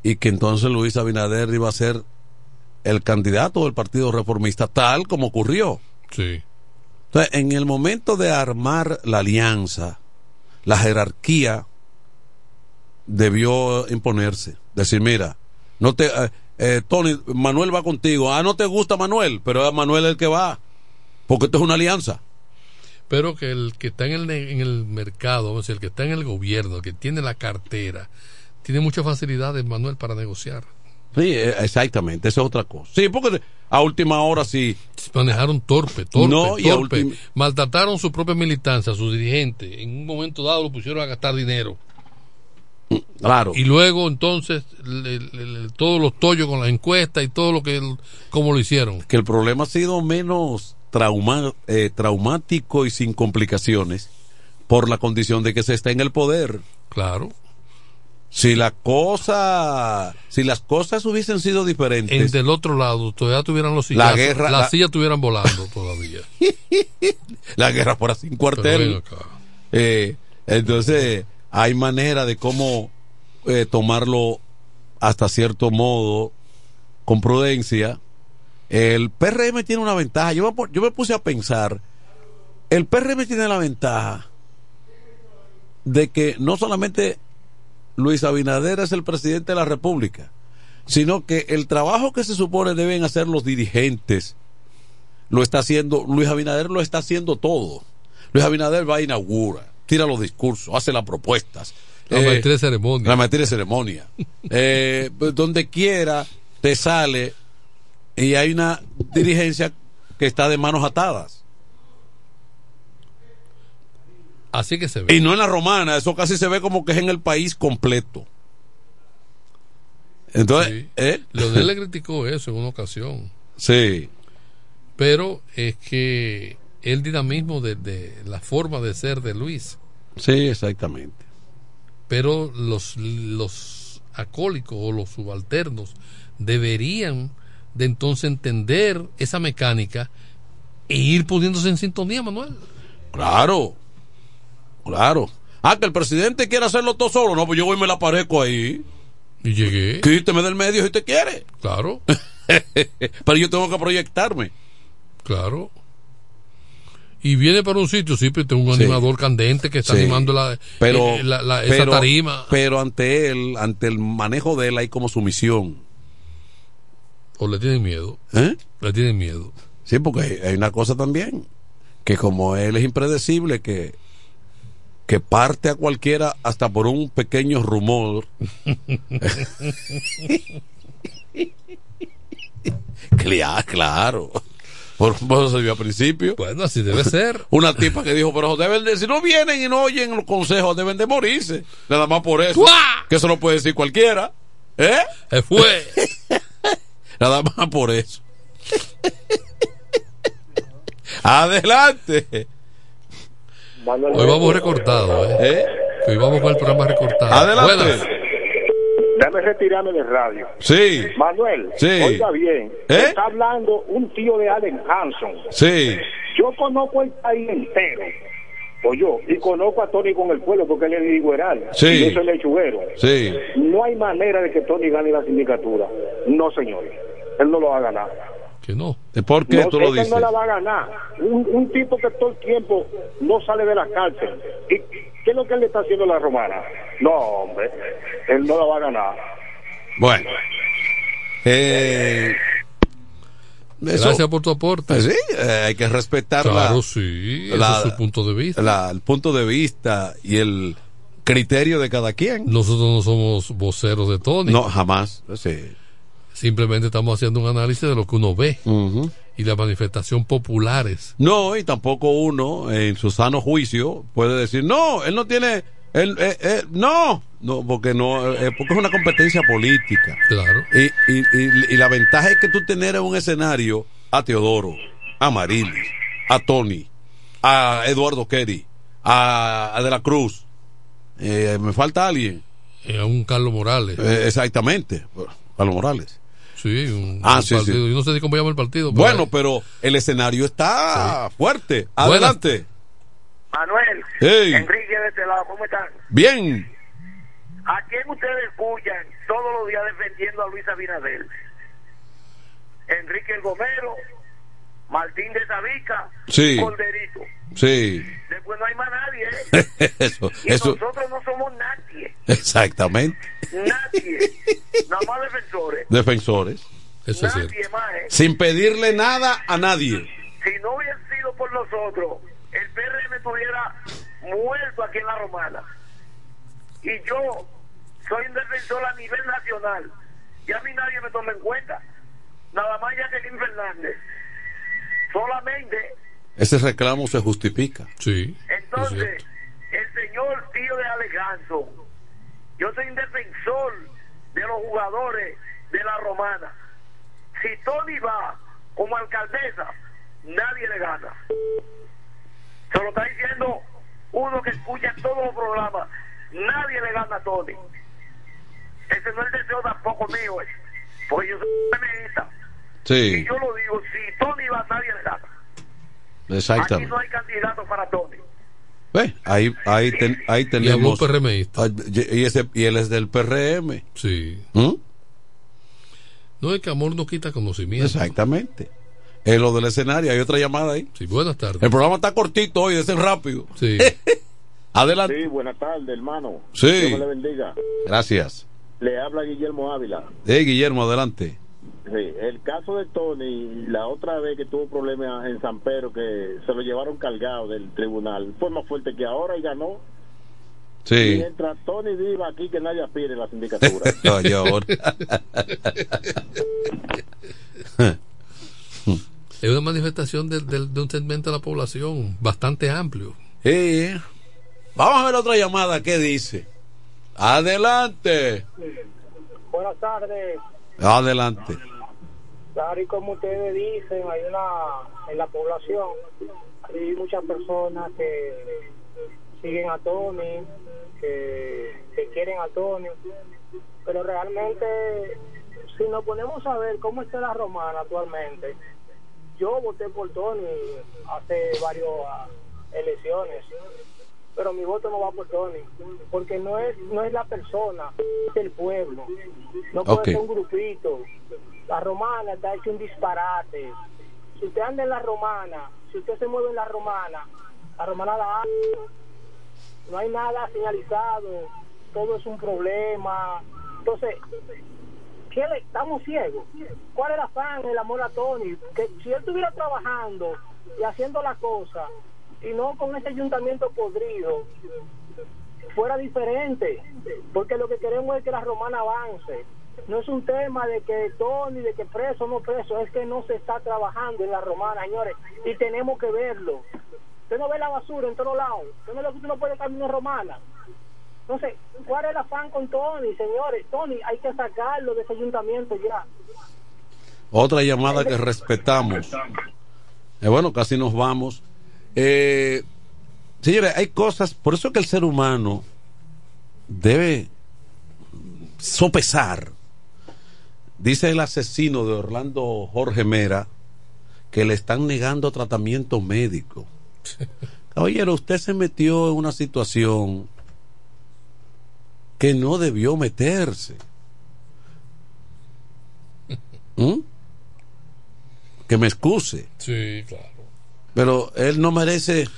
Speaker 11: y que entonces Luis Abinader iba a ser el candidato del Partido Reformista, tal como ocurrió.
Speaker 12: Sí.
Speaker 11: Entonces, en el momento de armar la alianza, la jerarquía debió imponerse. Decir, mira, no te, eh, eh, Tony, Manuel va contigo. Ah, no te gusta Manuel, pero es Manuel el que va. Porque esto es una alianza.
Speaker 12: pero que el que está en el, en el mercado, vamos a decir, el que está en el gobierno, el que tiene la cartera, tiene muchas facilidades, Manuel, para negociar.
Speaker 11: Sí, eh, exactamente, esa es otra cosa. Sí, porque a última hora sí.
Speaker 12: Manejaron torpe, torpe,
Speaker 11: No, y
Speaker 12: torpe.
Speaker 11: ultim-
Speaker 12: Maltrataron su propia militancia, sus dirigentes. En un momento dado lo pusieron a gastar dinero.
Speaker 11: Claro.
Speaker 12: Y luego entonces le- le- le- todos los tollos con las encuestas y todo lo que como lo hicieron.
Speaker 11: Que el problema ha sido menos trauma, eh, traumático y sin complicaciones por la condición de que se está en el poder.
Speaker 12: Claro.
Speaker 11: Si la cosa, si las cosas hubiesen sido diferentes,
Speaker 12: En del otro lado todavía tuvieran los
Speaker 11: La
Speaker 12: sillas,
Speaker 11: guerra-
Speaker 12: las
Speaker 11: la-
Speaker 12: sillas estuvieran volando todavía.
Speaker 11: la guerra fuera sin cuartel. Eh, entonces, hay manera de cómo eh, tomarlo hasta cierto modo con prudencia. El PRM tiene una ventaja. Yo me, yo me puse a pensar, el PRM tiene la ventaja de que no solamente Luis Abinader es el presidente de la República, sino que el trabajo que se supone deben hacer los dirigentes lo está haciendo, Luis Abinader lo está haciendo todo. Luis Abinader va a inaugurar, tira los discursos, hace las propuestas.
Speaker 12: La maestría de ceremonia.
Speaker 11: La maestría de ceremonia. Eh, pues, donde quiera te sale y hay una dirigencia que está de manos atadas.
Speaker 12: Así que se ve.
Speaker 11: Y no en la romana, eso casi se ve como que es en el país completo. Entonces, ¿eh?
Speaker 12: Leonel le criticó eso en una ocasión.
Speaker 11: Sí.
Speaker 12: Pero es que el dinamismo de, de la forma de ser de Luis.
Speaker 11: Sí, exactamente.
Speaker 12: Pero los, los acólicos o los subalternos deberían de entonces entender esa mecánica e ir poniéndose en sintonía, Manuel.
Speaker 11: Claro, claro. Ah, que el presidente quiere hacerlo todo solo. No, pues yo voy y me la aparezco ahí.
Speaker 12: Y llegué.
Speaker 11: Quíteme del medio si te quiere.
Speaker 12: Claro.
Speaker 11: Pero yo tengo que proyectarme.
Speaker 12: Claro. Y viene para un sitio, sí, pero tengo un
Speaker 11: Sí.
Speaker 12: animador candente que está
Speaker 11: Sí.
Speaker 12: animando la,
Speaker 11: Pero,
Speaker 12: eh, la- la- esa
Speaker 11: pero-
Speaker 12: tarima.
Speaker 11: Pero ante él, ante el manejo de él, hay como sumisión.
Speaker 12: O le tienen miedo.
Speaker 11: ¿Eh?
Speaker 12: Le tienen miedo.
Speaker 11: Sí, porque hay, hay una cosa también, que como él es impredecible, que, que parte a cualquiera hasta por un pequeño rumor. Claro. Por, eso se vio al principio.
Speaker 12: Bueno, así debe ser.
Speaker 11: Una tipa que dijo, pero deben de, si no vienen y no oyen los consejos, deben de morirse. Nada más por eso. Que eso no puede decir cualquiera. ¿Eh?
Speaker 12: Se fue.
Speaker 11: Nada más por eso. Adelante.
Speaker 12: Hoy vamos recortado, ¿eh? Hoy vamos con el programa recortado.
Speaker 11: Adelante.
Speaker 12: Buenas.
Speaker 18: Déjame retirarme del radio.
Speaker 11: Sí.
Speaker 18: Manuel,
Speaker 11: Sí.
Speaker 18: oiga bien.
Speaker 11: ¿Eh?
Speaker 18: Está hablando un tío de Allen Hanson.
Speaker 11: Sí.
Speaker 18: Yo conozco el país entero. O yo, y conozco a Tony con el pueblo porque él es de Igueral.
Speaker 11: Sí.
Speaker 18: Y yo soy lechuguero.
Speaker 11: Sí.
Speaker 18: No hay manera de que Tony gane la sindicatura. No, señores. Él no lo va a ganar.
Speaker 12: Que no.
Speaker 11: ¿Por qué
Speaker 18: no,
Speaker 11: tú lo
Speaker 18: es que él
Speaker 11: dices?
Speaker 18: no la va a ganar. Un, un tipo que todo el tiempo no sale de la cárcel. ¿Y qué es lo que él le está haciendo a la romana? No, hombre. Él no la va a ganar.
Speaker 11: Bueno. Eh, eso-
Speaker 12: Gracias por tu aporte.
Speaker 11: Pues sí, eh, hay que respetar la-
Speaker 12: Claro, sí. ese es su punto de vista.
Speaker 11: la- el punto de vista y el criterio de cada quien.
Speaker 12: Nosotros no somos voceros de Tony.
Speaker 11: No, jamás. Sí.
Speaker 12: Simplemente estamos haciendo un análisis de lo que uno ve y las manifestaciones populares.
Speaker 11: No, y tampoco uno, en su sano juicio, puede decir, no, él no tiene, él, eh, eh, no, no, porque no, eh, porque es una competencia política.
Speaker 12: Claro.
Speaker 11: Y, y, y- y la ventaja es que tú tener en un escenario a Teodoro, a Marilis, a Tony, a Eduardo Kerry, a, a De la Cruz, eh, me falta alguien.
Speaker 12: a un Carlos Morales.
Speaker 11: Eh, exactamente, Carlos Morales.
Speaker 12: Sí, un,
Speaker 11: Ah,
Speaker 12: un
Speaker 11: sí,
Speaker 12: partido.
Speaker 11: sí.
Speaker 12: Yo no sé ni cómo llama el partido. pero-
Speaker 11: Bueno, pero el escenario está fuerte. Adelante.
Speaker 19: Manuel,
Speaker 11: Hey.
Speaker 19: Enrique de este lado, ¿cómo están?
Speaker 11: Bien.
Speaker 19: ¿A quién ustedes escuchan todos los días defendiendo a Luis Abinader? Enrique el Gomero, Martín de Sabica,
Speaker 11: Sí.
Speaker 19: Corderito.
Speaker 11: Sí.
Speaker 19: Después no hay más nadie, ¿eh?
Speaker 11: eso,
Speaker 19: Y
Speaker 11: eso,
Speaker 19: nosotros no somos nadie,
Speaker 11: exactamente.
Speaker 19: nadie, nada más defensores.
Speaker 11: Defensores.
Speaker 12: Eso es cierto.
Speaker 19: Más, ¿eh?
Speaker 11: Sin pedirle nada a nadie.
Speaker 19: Si no hubiera sido por nosotros, el PRM estuviera muerto aquí en la Romana. Y yo soy un defensor a nivel nacional. Y a mí nadie me toma en cuenta. Nada más Jacqueline Fernández. Solamente,
Speaker 11: Ese reclamo se justifica.
Speaker 12: Sí.
Speaker 19: entonces, el señor tío de Aleganzo, yo soy un defensor de los jugadores de la Romana. Si Tony va como alcaldesa, nadie le gana. Se lo está diciendo uno que escucha todos los programas. Nadie le gana a Tony. Ese no es el deseo tampoco mío, eh, porque yo soy feminista.
Speaker 11: Sí,
Speaker 19: Y yo lo digo, si Tony va, nadie le gana. Aquí
Speaker 11: exactamente.
Speaker 19: no hay candidato para Tony.
Speaker 11: Ve, ahí, ahí, ten- ahí tenemos. Ah, Y, ese, y él es del PRM.
Speaker 12: Sí.
Speaker 11: ¿Mm?
Speaker 12: No es que amor no quita conocimiento.
Speaker 11: Exactamente. Es lo del escenario. Hay otra llamada ahí.
Speaker 12: Sí, buenas tardes.
Speaker 11: El programa está cortito hoy, es rápido.
Speaker 12: Sí.
Speaker 11: Adelante.
Speaker 18: Sí, buenas tardes, hermano.
Speaker 11: Sí.
Speaker 18: Dios me le bendiga.
Speaker 11: Gracias.
Speaker 18: Le habla Guillermo Ávila.
Speaker 11: Eh, Guillermo, adelante.
Speaker 18: Sí, el caso de Tony, la otra vez que tuvo problemas en San Pedro, que se lo llevaron cargado del tribunal, fue más fuerte que ahora y ganó.
Speaker 11: Sí.
Speaker 18: Mientras Tony viva aquí, que nadie aspire a la sindicatura.
Speaker 12: Es una manifestación de, de- de un segmento de la población bastante amplio.
Speaker 11: Sí. Vamos a ver otra llamada. ¿Qué dice? Adelante.
Speaker 20: Buenas tardes.
Speaker 11: Adelante.
Speaker 20: Claro, y como ustedes dicen, hay una, en la población, hay muchas personas que siguen a Tony, que, que quieren a Tony, pero realmente si nos ponemos a ver cómo está la romana actualmente, yo voté por Tony hace varias elecciones, pero mi voto no va por Tony, porque no es no es la persona, es el pueblo. No puede ser un grupito. La romana está hecho un disparate. Si usted anda en la romana, si usted se mueve en la romana, la romana la no hay nada señalizado, todo es un problema. Entonces, ¿qué estamos ciegos. ¿Cuál es el afán, el amor a Tony? Que si él estuviera trabajando y haciendo la cosa, y no con ese ayuntamiento podrido, fuera diferente. Porque lo que queremos es que la romana avance. No es un tema de que Tony, de que preso no preso, es que no se está trabajando en la romana, señores, y tenemos que verlo. Usted no ve la basura en todos lados. Usted no, usted no puede caminar romana. Entonces, ¿cuál es el afán con Tony, señores? Tony, hay que sacarlo de ese ayuntamiento ya.
Speaker 11: Otra llamada que respetamos. Eh, bueno, casi nos vamos. Eh, señores, hay cosas, por eso que el ser humano debe sopesar. Dice el asesino de Orlando Jorge Mera que le están negando tratamiento médico. Caballero, usted se metió en una situación que no debió meterse. ¿Mm? Que me excuse.
Speaker 12: Sí, claro.
Speaker 11: Pero él no merece,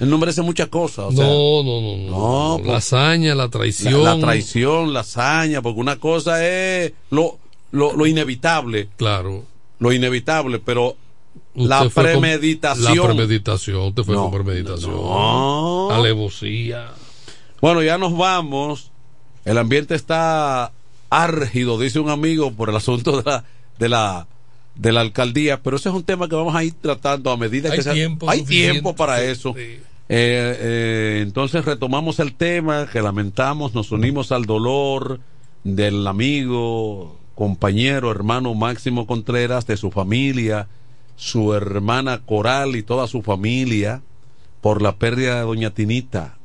Speaker 11: él no merece muchas cosas. o sea,
Speaker 12: no, no, no, no.
Speaker 11: no,
Speaker 12: La
Speaker 11: pues,
Speaker 12: hazaña, la traición.
Speaker 11: La, la traición, la hazaña, porque una cosa es lo, lo, lo inevitable.
Speaker 12: Claro.
Speaker 11: Lo inevitable, pero la premeditación.
Speaker 12: La premeditación. Usted fue
Speaker 11: No,
Speaker 12: con premeditación.
Speaker 11: no.
Speaker 12: Alevosía.
Speaker 11: Bueno, ya nos vamos. El ambiente está árgido, dice un amigo, por el asunto de la, de la, de la alcaldía, pero ese es un tema que vamos a ir tratando a medida
Speaker 12: Hay
Speaker 11: que sea-
Speaker 12: tiempo
Speaker 11: hay tiempo para eso.
Speaker 12: sí.
Speaker 11: Eh, eh, entonces retomamos el tema que lamentamos, nos unimos al dolor del amigo, compañero, hermano Máximo Contreras, de su familia, su hermana Coral y toda su familia por la pérdida de doña Tinita,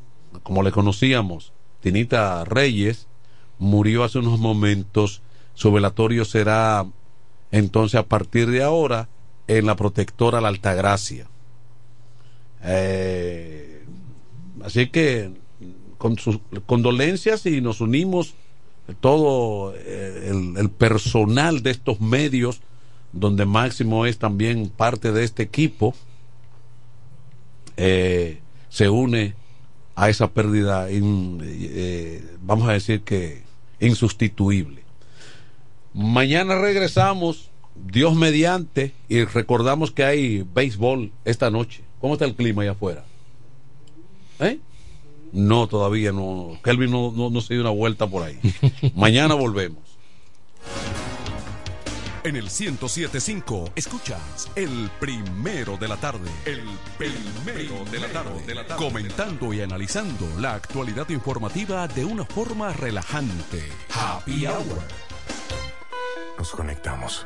Speaker 11: como le conocíamos, Tinita Reyes, murió hace unos momentos, su velatorio será entonces a partir de ahora en la protectora La Altagracia. Eh, así que con sus condolencias y nos unimos todo eh, el, personal de estos medios, donde Máximo es también parte de este equipo, eh, se une a esa pérdida, in- eh, vamos a decir que insustituible. Mañana regresamos, Dios mediante, y recordamos que hay béisbol esta noche. ¿Cómo está el clima allá afuera? ¿Eh? No, todavía no. Kelvin no, no, no se dio una vuelta por ahí. Mañana volvemos.
Speaker 15: En el 1075 escuchas el primero de la tarde. El primero de la tarde. Comentando y analizando la actualidad informativa de una forma relajante. Happy Hour.
Speaker 21: Nos conectamos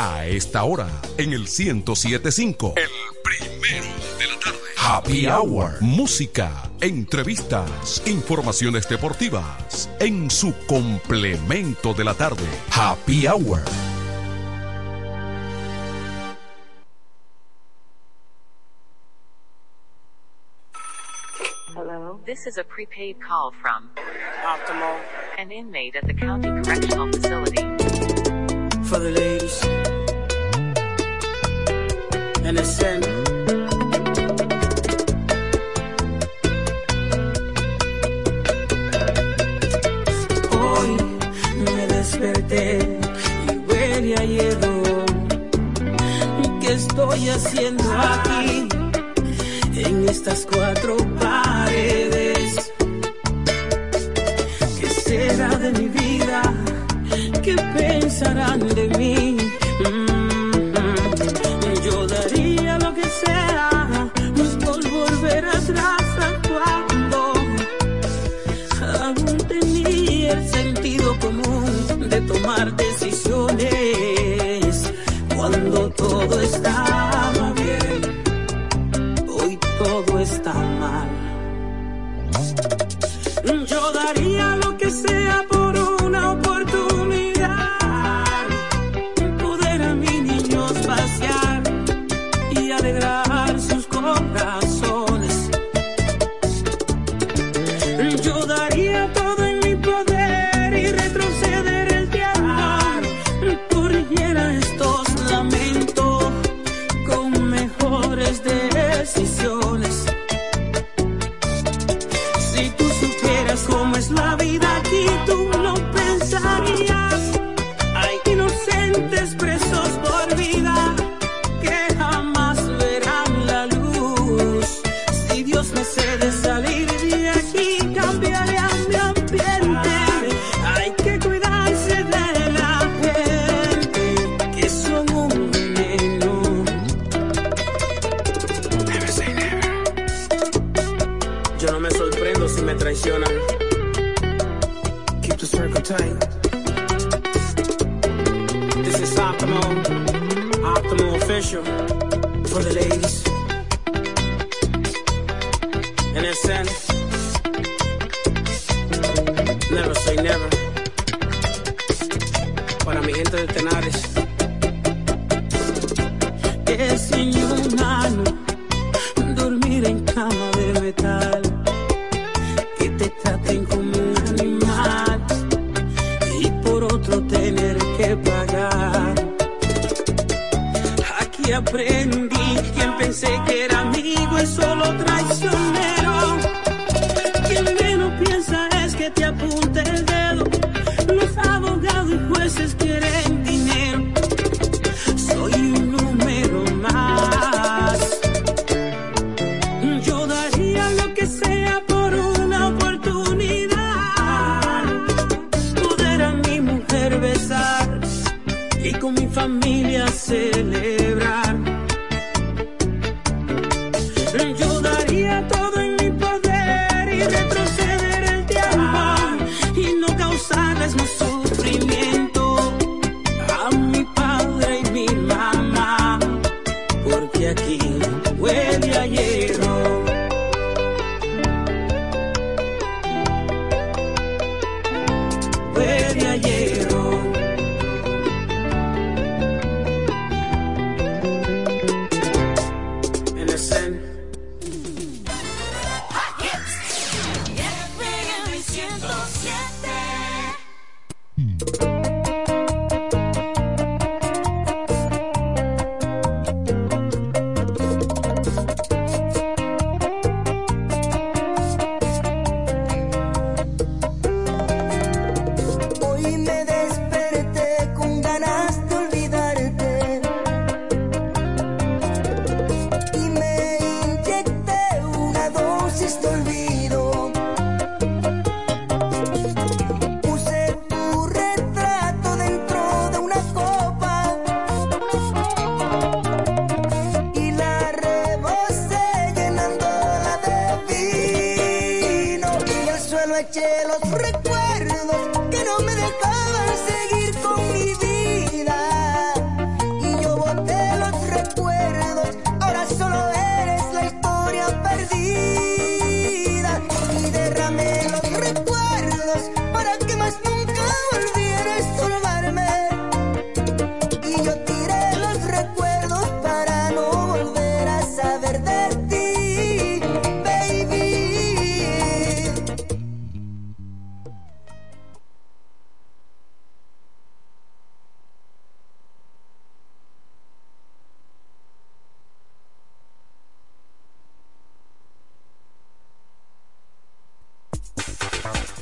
Speaker 15: A esta hora, en el 1075. El primero de la tarde. Happy Hour. Música, entrevistas, informaciones deportivas. En su complemento de la tarde. Happy Hour.
Speaker 22: Hello, this is a prepaid call from Optimal, an inmate at the county correctional facility.
Speaker 23: For the ladies. Hoy me desperté y huele a hierro. ¿Qué estoy haciendo aquí? En estas cuatro paredes. ¿Qué será de mi vida? ¿Qué pensarán de mí? Mm, Yo daría lo que sea por volver atrás a cuando aún tenía el sentido común de tomar decisiones. Cuando todo estaba bien, hoy todo está mal. Yo daría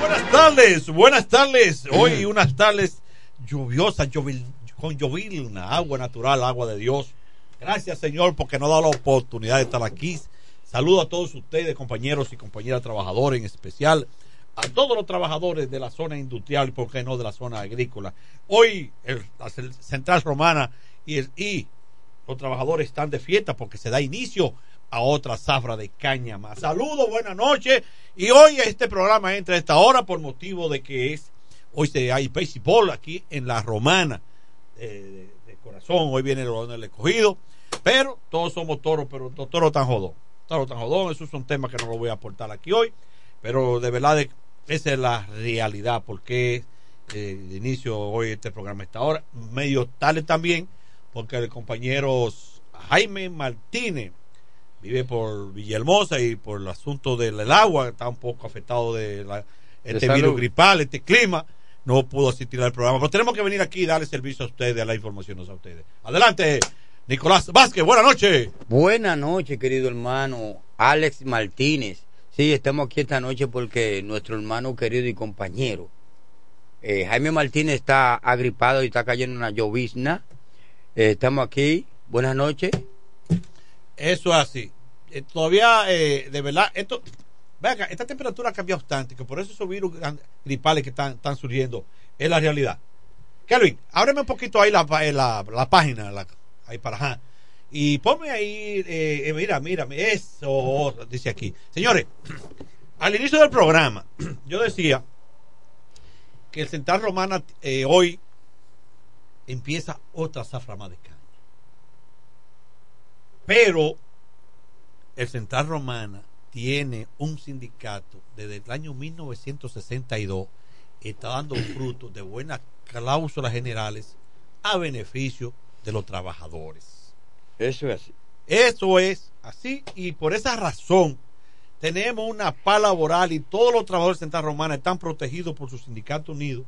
Speaker 24: Buenas tardes, buenas tardes. Hoy unas tardes lluviosas, llovil- con llovilna, agua natural, agua de Dios. Gracias, Señor, porque nos da la oportunidad de estar aquí. Saludo a todos ustedes, compañeros y compañeras trabajadores, en especial a todos los trabajadores de la zona industrial y, por qué no, de la zona agrícola. Hoy el- la Central Romana y, el, y los trabajadores están de fiesta porque se da inicio a otra zafra de caña más. Saludos, buenas noches. Y hoy este programa entra a esta hora por motivo de que es hoy se hay béisbol aquí en la Romana de, corazón. Hoy viene el, el escogido, pero todos somos toros, pero to- toro tan jodón. Toro tan jodón, eso es un tema que no lo voy a aportar aquí hoy, pero de verdad esa es la realidad, porque eh, de inicio hoy este programa a esta hora, medio tarde también, porque el compañero Jaime Martínez vive por Villahermosa y por el asunto del el agua, está un poco afectado de la, este virus gripal, este clima, no pudo asistir al programa. Pero tenemos que venir aquí y darle servicio a ustedes, a la información a ustedes. Adelante, Nicolás Vázquez, buenas noches.
Speaker 25: Buenas noches, querido hermano Alex Martínez. Sí, estamos aquí esta noche porque nuestro hermano querido y compañero eh, Jaime Martínez está agripado y está cayendo una llovizna. Eh, estamos aquí. Buenas noches.
Speaker 24: Eso es así. Eh, todavía, de verdad, esto, venga, esta temperatura ha cambiado bastante, que por eso esos virus gripales que están, están surgiendo es la realidad. Kelvin, ábreme un poquito ahí la, la, la página, la- ahí para ajá. Y ponme ahí, eh, eh, mira, mira, eso dice aquí. Señores, al inicio del programa, yo decía que el Central Romana eh, hoy empieza otra zafra más de caña. Pero el Central Romana tiene un sindicato desde el año 1962 está dando frutos de buenas cláusulas generales a beneficio los trabajadores.
Speaker 25: Eso es así.
Speaker 24: Eso es así y por esa razón tenemos una paz laboral y todos los trabajadores de Central Romana están protegidos por su sindicato unido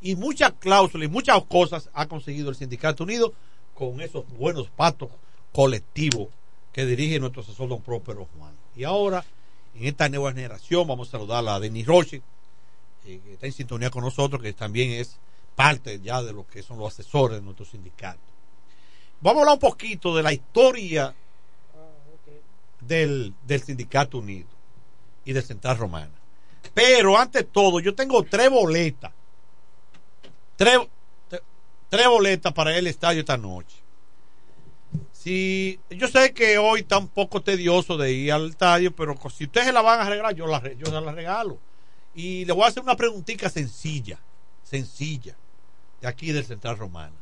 Speaker 24: y muchas cláusulas y muchas cosas ha conseguido el sindicato unido con esos buenos pactos colectivos que dirige nuestro asesor don Próspero Juan. Y ahora, en esta nueva generación, vamos a saludar a Denis Roche, eh, que está en sintonía con nosotros, que también es parte ya de lo que son los asesores de nuestro sindicato. Vamos a hablar un poquito de la historia del, del Sindicato Unido y del Central Romana. Pero ante todo, yo tengo tres boletas. Tres, tre- tres boletas para el estadio esta noche. Si, yo sé que hoy está un poco tedioso de ir al estadio, pero si ustedes se la van a regalar, yo la, yo se la regalo. Y le voy a hacer una preguntita sencilla, sencilla, de aquí del Central Romana.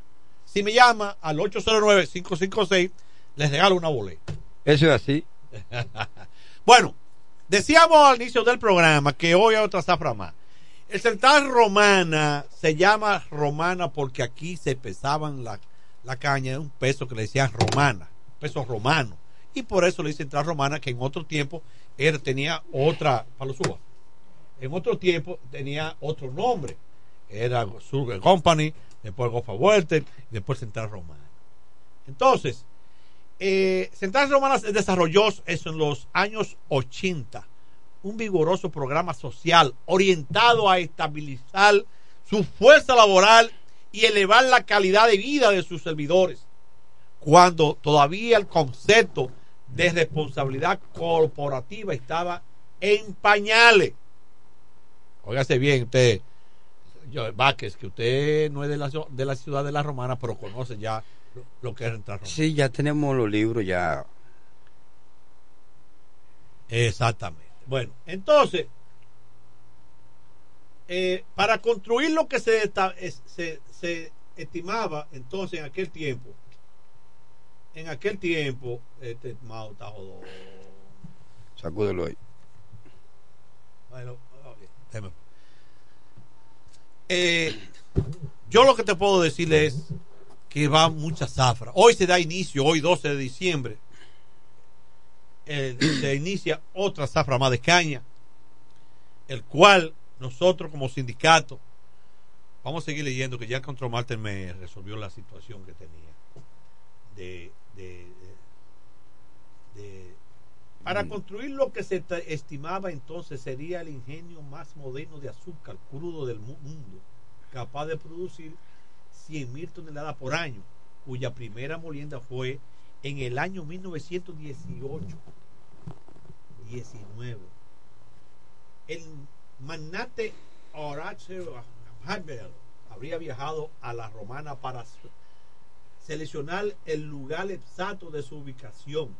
Speaker 24: Si me llama al 809-556, les regalo una boleta.
Speaker 25: Eso es así.
Speaker 24: bueno, decíamos al inicio del programa que hoy hay otra zafra más. El Central Romana se llama Romana porque aquí se pesaban la, la caña de un peso que le decían romana, peso romano. Y por eso le dicen Central Romana, que en otro tiempo era, tenía otra, para los suba, en otro tiempo tenía otro nombre. Era Sugar Company, después Gofa Welter, y después Central Romana. Entonces, eh, Central Romana desarrolló eso en los años 80 un vigoroso programa social orientado a estabilizar su fuerza laboral y elevar la calidad de vida de sus servidores, cuando todavía el concepto de responsabilidad corporativa estaba en pañales. Óigase bien, usted, yo, Vázquez, que usted no es de la, de la ciudad de la Romana, pero conoce ya lo, lo que es entrar Romana.
Speaker 25: Sí, ya tenemos los libros ya.
Speaker 24: Exactamente. Bueno, entonces, eh, para construir lo que se, se, se, estimaba entonces en aquel tiempo, en aquel tiempo, este Mao está jodón.
Speaker 25: Sacúdelo ahí.
Speaker 24: Bueno, okay. Eh, yo lo que te puedo decir es que va mucha zafra. Hoy se da inicio, hoy 12 de diciembre, eh, se inicia otra zafra más de caña, el cual nosotros como sindicato vamos a seguir leyendo que ya Control Master me resolvió la situación que tenía de, de para construir lo que se estimaba entonces sería el ingenio más moderno de azúcar crudo del mundo, capaz de producir 100 mil toneladas por año, cuya primera molienda fue en el año 1918. 19. El magnate Horacio Haber habría viajado a la romana para seleccionar el lugar exacto de su ubicación,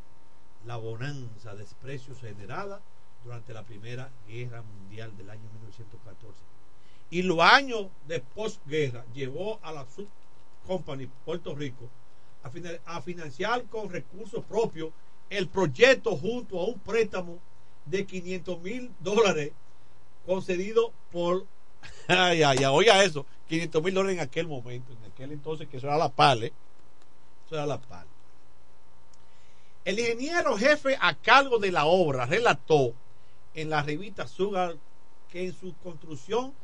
Speaker 24: la bonanza de precios generada durante la Primera Guerra Mundial del año 1914. Y los años de posguerra llevó a la Sub Company Puerto Rico a, financiar con recursos propios el proyecto junto a un préstamo de 500 mil dólares concedido por ay, oiga eso 500 mil dólares en aquel momento en aquel entonces que eso era la PAL ¿eh? eso era la PAL el ingeniero jefe a cargo de la obra relató en la revista Sugar que en su construcción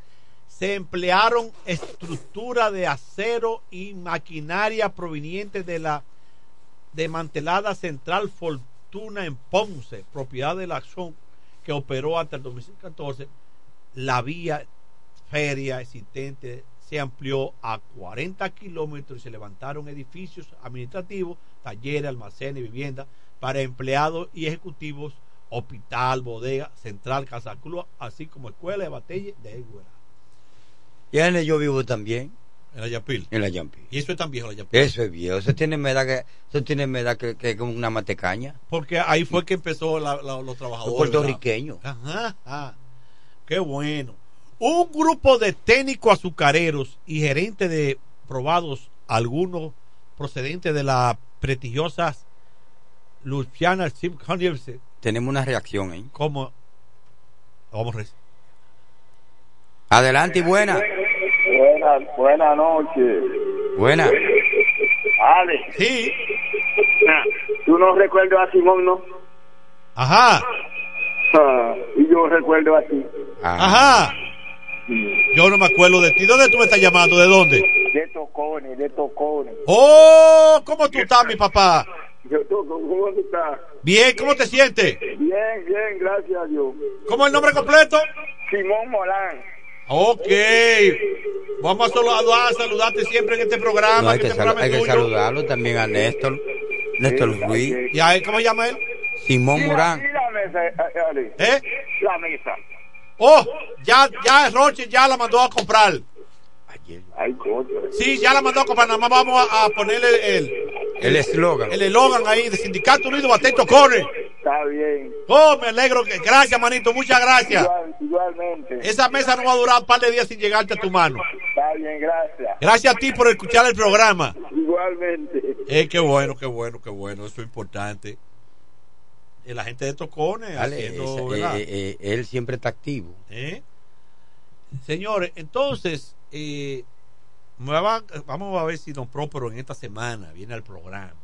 Speaker 24: se emplearon estructuras de acero y maquinaria provenientes de la desmantelada Central Fortuna en Ponce, propiedad de la acción que operó hasta el 2014. La vía feria existente se amplió a 40 kilómetros y se levantaron edificios administrativos, talleres, almacenes, viviendas para empleados y ejecutivos, hospital, bodega, central, casa club, así como escuela de batalla de Eguera.
Speaker 25: Y en el yo vivo también.
Speaker 24: En la Yapil.
Speaker 25: En la Yapil.
Speaker 24: ¿Y eso es tan viejo la Yapil?
Speaker 25: Eso es viejo. Eso tiene medad que, eso tiene medad que, que como una matecaña.
Speaker 24: Porque ahí fue que empezó la, la, los trabajadores.
Speaker 25: Los puertorriqueños.
Speaker 24: Ajá, ajá. Qué bueno. Un grupo de técnicos azucareros y gerentes de probados, algunos procedentes de la prestigiosa Luciana Sim University.
Speaker 25: Tenemos una reacción ahí.
Speaker 24: ¿Cómo? Vamos a
Speaker 25: Adelante y buena.
Speaker 26: Buenas buena noches.
Speaker 25: Buena.
Speaker 26: Ale.
Speaker 24: Sí.
Speaker 26: Tú no recuerdas a Simón, ¿no?
Speaker 24: Ajá.
Speaker 26: Ah, y yo recuerdo a ti.
Speaker 24: Ajá. Yo no me acuerdo de ti. ¿Dónde tú me estás llamando? ¿De dónde?
Speaker 26: De Tocones, de Tocones.
Speaker 24: Oh, ¿cómo tú estás, mi papá?
Speaker 26: Yo, ¿Cómo tú estás?
Speaker 24: Bien, ¿cómo te sientes?
Speaker 26: Bien, bien, gracias a Dios.
Speaker 24: ¿Cómo es el nombre completo?
Speaker 26: Simón Morán.
Speaker 24: Ok. Vamos a saludar, a saludarte siempre en este programa.
Speaker 25: No, hay que,
Speaker 24: este programa
Speaker 25: hay que saludarlo también a Néstor. Néstor Ruiz.
Speaker 24: ¿Y a él cómo se llama él?
Speaker 25: Simón
Speaker 26: Y la-
Speaker 25: Morán.
Speaker 26: y la mesa, eh, Ale.
Speaker 24: ¿Eh?
Speaker 26: La mesa.
Speaker 24: Oh, ya, ya Roche ya la mandó a comprar. Sí, ya la mandó a comprar. Nada más vamos a, a ponerle el
Speaker 25: El eslogan.
Speaker 24: el eslogan ahí de Sindicato Unido Batento Corre.
Speaker 26: Está bien.
Speaker 24: Oh, me alegro. que- Gracias, manito. Muchas gracias.
Speaker 26: Igual- Igualmente.
Speaker 24: Esa mesa no va a durar un par de días sin llegarte a tu mano.
Speaker 26: Está bien, gracias.
Speaker 24: Gracias a ti por escuchar el programa.
Speaker 26: Igualmente.
Speaker 24: Eh, qué bueno, qué bueno, qué bueno. Eso es importante. La gente de Tocones
Speaker 25: Dale,
Speaker 24: haciendo,
Speaker 25: esa-
Speaker 24: ¿verdad?
Speaker 25: eh, eh, él siempre está activo.
Speaker 24: ¿Eh? Señores, entonces, eh, va- vamos a ver si Don Próspero en esta semana viene al programa.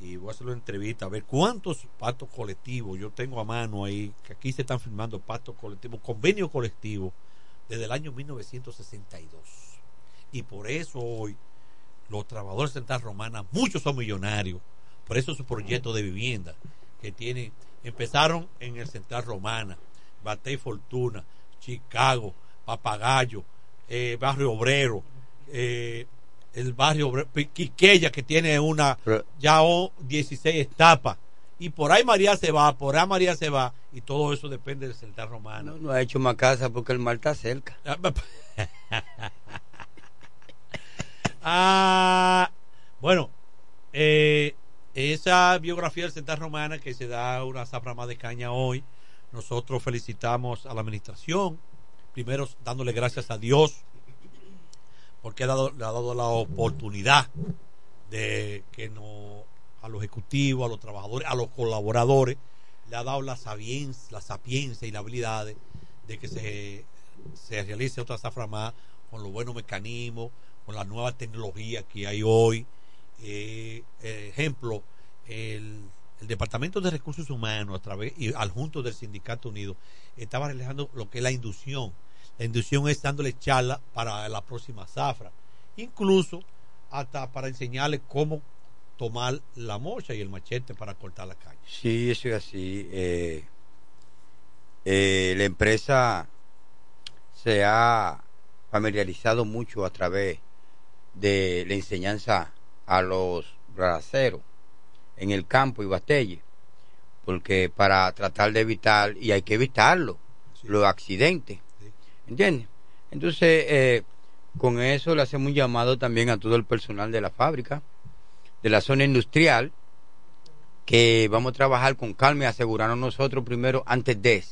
Speaker 24: Y voy a hacer una entrevista a ver cuántos pactos colectivos yo tengo a mano ahí, que aquí se están firmando pactos colectivos, convenios colectivos, desde el año 1962. Y por eso hoy los trabajadores de Central Romana, muchos son millonarios. Por eso su proyecto de vivienda que tienen, empezaron en el Central Romana, Batey Fortuna, Chicago, Papagayo, eh, Barrio Obrero, eh, el barrio Obrero, Quiqueya que tiene una ya o- 16 etapas. Y por ahí María se va, por ahí María se va, y todo eso depende del Central Romana.
Speaker 25: No ha hecho más casa porque el mar está cerca.
Speaker 24: Ah, bueno, eh, esa biografía del Central Romana que se da una zafra más de caña hoy, nosotros felicitamos a la administración, primero dándole gracias a Dios porque ha dado, le ha dado la oportunidad de que no a los ejecutivos, a los trabajadores, a los colaboradores, le ha dado la sapiencia, la sapiencia y la habilidad de, que se, se realice otra zafra más con los buenos mecanismos, con la nueva tecnología que hay hoy. Eh, eh, ejemplo, el, el Departamento de Recursos Humanos, a través y al junto del Sindicato Unido, estaba realizando lo que es la inducción. La inducción es dándole charla para la próxima zafra, incluso hasta para enseñarle cómo tomar la mocha y el machete para cortar la calle.
Speaker 25: Sí, eso es así. Eh, eh, la empresa se ha familiarizado mucho a través de la enseñanza a los braceros en el campo y Batelle, porque para tratar de evitar, y hay que evitarlo, los accidentes. ¿Entiendes? Entonces, eh, con eso le hacemos un llamado también a todo el personal de la fábrica, de la zona industrial, que vamos a trabajar con calma y asegurarnos nosotros primero antes de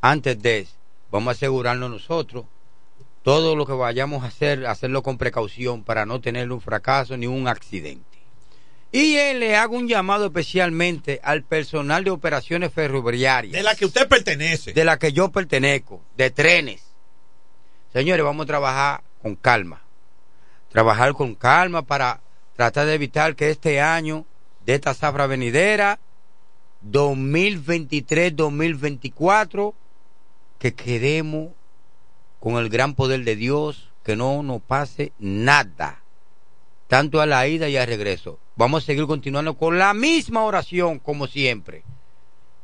Speaker 25: antes de vamos a asegurarnos nosotros todo lo que vayamos a hacer hacerlo con precaución para no tener un fracaso ni un accidente. Y eh, le hago un llamado especialmente al personal de operaciones ferroviarias.
Speaker 24: De la que usted pertenece.
Speaker 25: de la que yo pertenezco de trenes. Señores vamos a trabajar con calma. Trabajar con calma para tratar de evitar que este año de esta zafra venidera 2023-2024 que quedemos con el gran poder de Dios que no nos pase nada. Tanto a la ida y al regreso. Vamos a seguir continuando con la misma oración como siempre.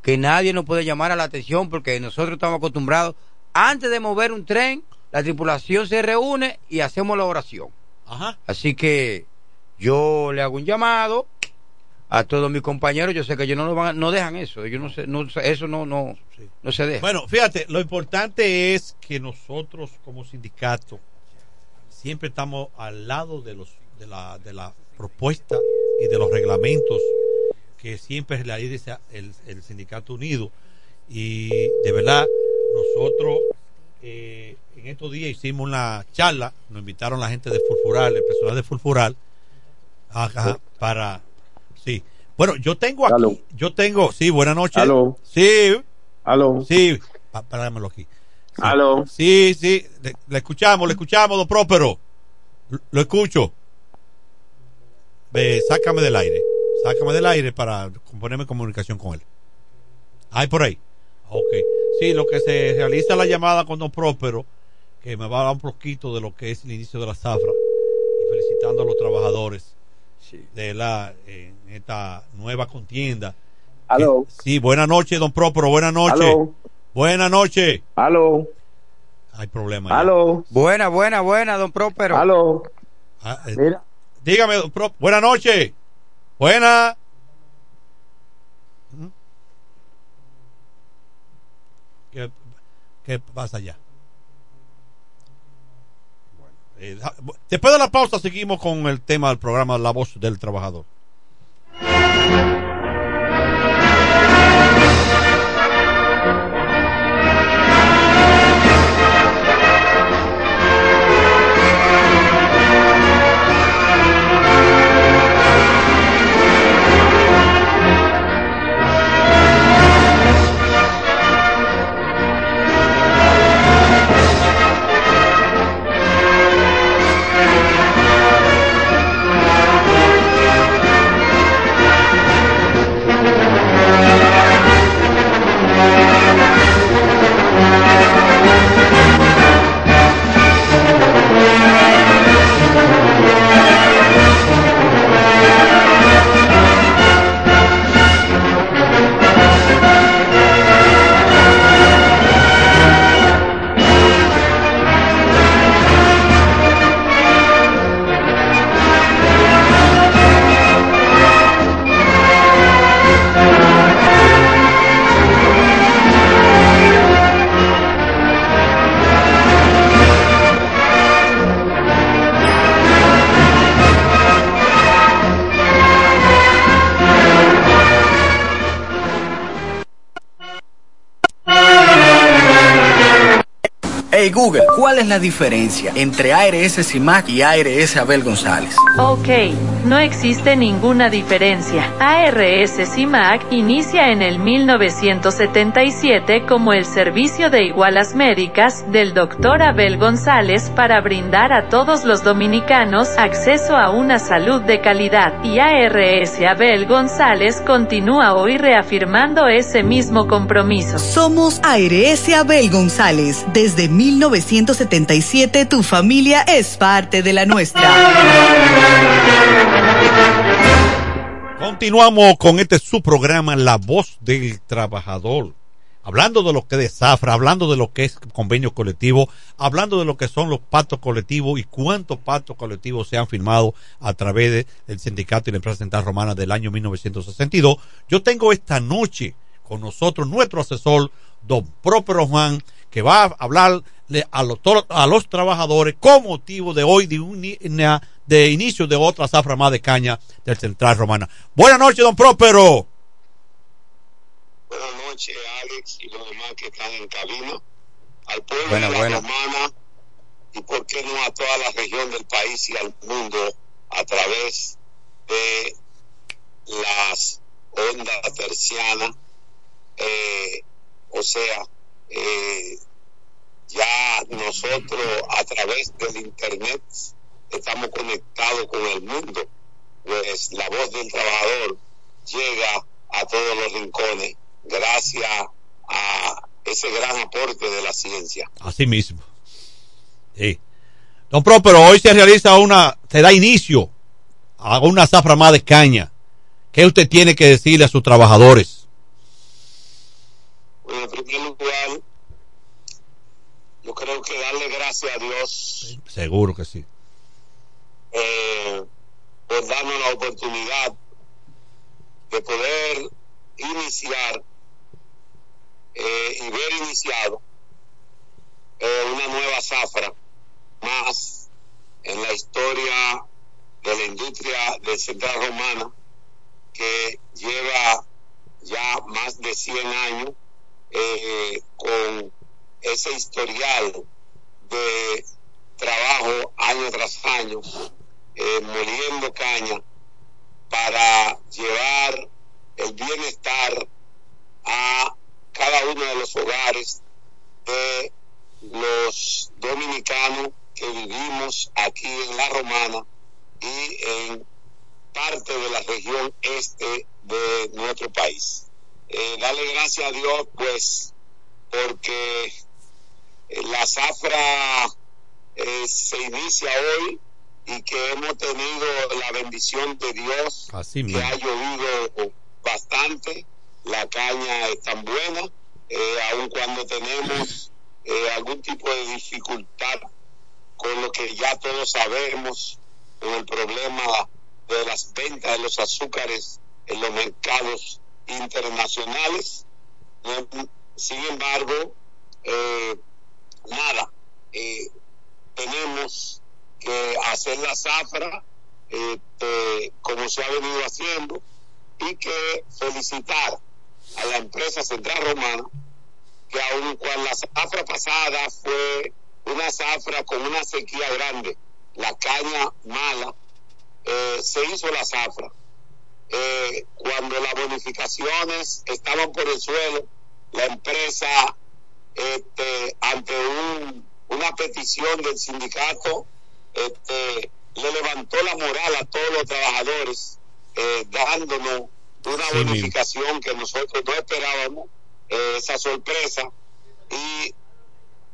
Speaker 25: Que nadie nos puede llamar a la atención porque nosotros estamos acostumbrados. Antes de mover un tren la tripulación se reúne y hacemos la oración.
Speaker 24: Ajá.
Speaker 25: Así que yo le hago un llamado a todos mis compañeros. Yo sé que ellos no, van, a- no dejan eso. Ellos no se, no, eso no, no, no se deja.
Speaker 24: Bueno, fíjate, lo importante es que nosotros como sindicato siempre estamos al lado de los de la, de la propuesta y de los reglamentos que siempre realiza el, el sindicato unido y de verdad nosotros eh, en estos días hicimos una charla nos invitaron la gente de Fulfural el personal de Fulfural ajá, para sí bueno yo tengo aquí yo tengo sí buenas noches
Speaker 26: Aló.
Speaker 24: sí
Speaker 26: Aló.
Speaker 24: Sí, pa- parámoslo aquí. Sí.
Speaker 26: Aló.
Speaker 24: Sí, sí, le, le escuchamos, le escuchamos, don Próspero. Lo escucho. Ve, sácame del aire. Sácame del aire para ponerme en comunicación con él. Hay por ahí. Ok. Sí, lo que se realiza la llamada con don Próspero, que me va a dar un poquito de lo que es el inicio de la zafra, y felicitando a los trabajadores de la en esta nueva contienda.
Speaker 26: Aló.
Speaker 24: Sí, buenas noches, don Próspero, buenas noches. Buenas noches.
Speaker 26: Aló.
Speaker 24: Hay problema.
Speaker 26: Aló.
Speaker 25: Buena, buena, buena, don Próspero.
Speaker 26: Aló.
Speaker 24: Ah, eh,
Speaker 26: Mira.
Speaker 24: Dígame, don Pró- buenas noches. Buena. ¿Mm? ¿Qué, qué pasa allá? Eh, después de la pausa seguimos con el tema del programa La Voz del Trabajador.
Speaker 27: Hey Google, ¿cuál es la diferencia entre ARS CIMAC y ARS Abel González?
Speaker 28: Ok, no existe ninguna diferencia. ARS CIMAC inicia en el 1977 como el servicio de igualas médicas del Dr. Abel González para brindar a todos los dominicanos acceso a una salud de calidad. Y ARS Abel González continúa hoy reafirmando ese mismo compromiso.
Speaker 29: Somos ARS Abel González. Desde 1977 tu familia es parte de la nuestra.
Speaker 24: Continuamos con este su programa La Voz del Trabajador. Hablando de lo que es Zafra, hablando de lo que es convenio colectivo, hablando de lo que son los pactos colectivos y cuántos pactos colectivos se han firmado a través de- del sindicato y la empresa central romana del año 1962. Yo tengo esta noche con nosotros nuestro asesor, don Próspero Juan, que va a hablarle a los, a los trabajadores con motivo de hoy de, un, una- de inicio de otra zafra más de caña del Central Romana. Buenas noches, don Próspero.
Speaker 30: Buenas noches, Alex y los demás que están en cabina. Al pueblo
Speaker 25: Buena,
Speaker 30: de la. Romana y, por qué no, a toda la región del país y al mundo a través de las ondas tercianas. Eh, o sea, eh, ya nosotros a través del Internet estamos conectados con el mundo, pues la voz del trabajador llega a todos los rincones gracias a ese gran aporte de la ciencia.
Speaker 24: Así mismo. Sí. Don Próspero, hoy se realiza una, se da inicio a una zafra más de caña. ¿Qué usted tiene que decirle a sus trabajadores?
Speaker 30: Bueno, en primer lugar, yo creo que darle gracias a Dios
Speaker 24: Seguro que sí.
Speaker 30: Eh, por darnos la oportunidad de poder iniciar eh, y ver iniciado eh, una nueva zafra más en la historia de la industria del Central Romana que lleva ya más de 100 años con ese historial de trabajo año tras año eh, moliendo caña para llevar el bienestar a cada uno de los hogares de los dominicanos que vivimos aquí en la Romana y en parte de la región este de nuestro país. Eh, darle gracias a Dios, pues, porque eh, la zafra eh, se inicia hoy y que hemos tenido la bendición de Dios
Speaker 24: Así
Speaker 30: que ha llovido bastante, la caña es tan buena, eh, aun cuando tenemos eh, algún tipo de dificultad con lo que ya todos sabemos, con el problema de las ventas de los azúcares en los mercados internacionales. Eh, Sin embargo, eh, nada, eh, tenemos que hacer la zafra este, como se ha venido haciendo y que felicitar a la empresa Central Romana que aun cuando la zafra pasada fue una zafra con una sequía grande, la caña mala, eh, se hizo la zafra. Eh, cuando las bonificaciones estaban por el suelo, la empresa, este, ante un, una petición del sindicato, este, le levantó la moral a todos los trabajadores, eh, dándonos una
Speaker 24: Sí,
Speaker 30: bonificación que nosotros no esperábamos, eh, esa sorpresa, y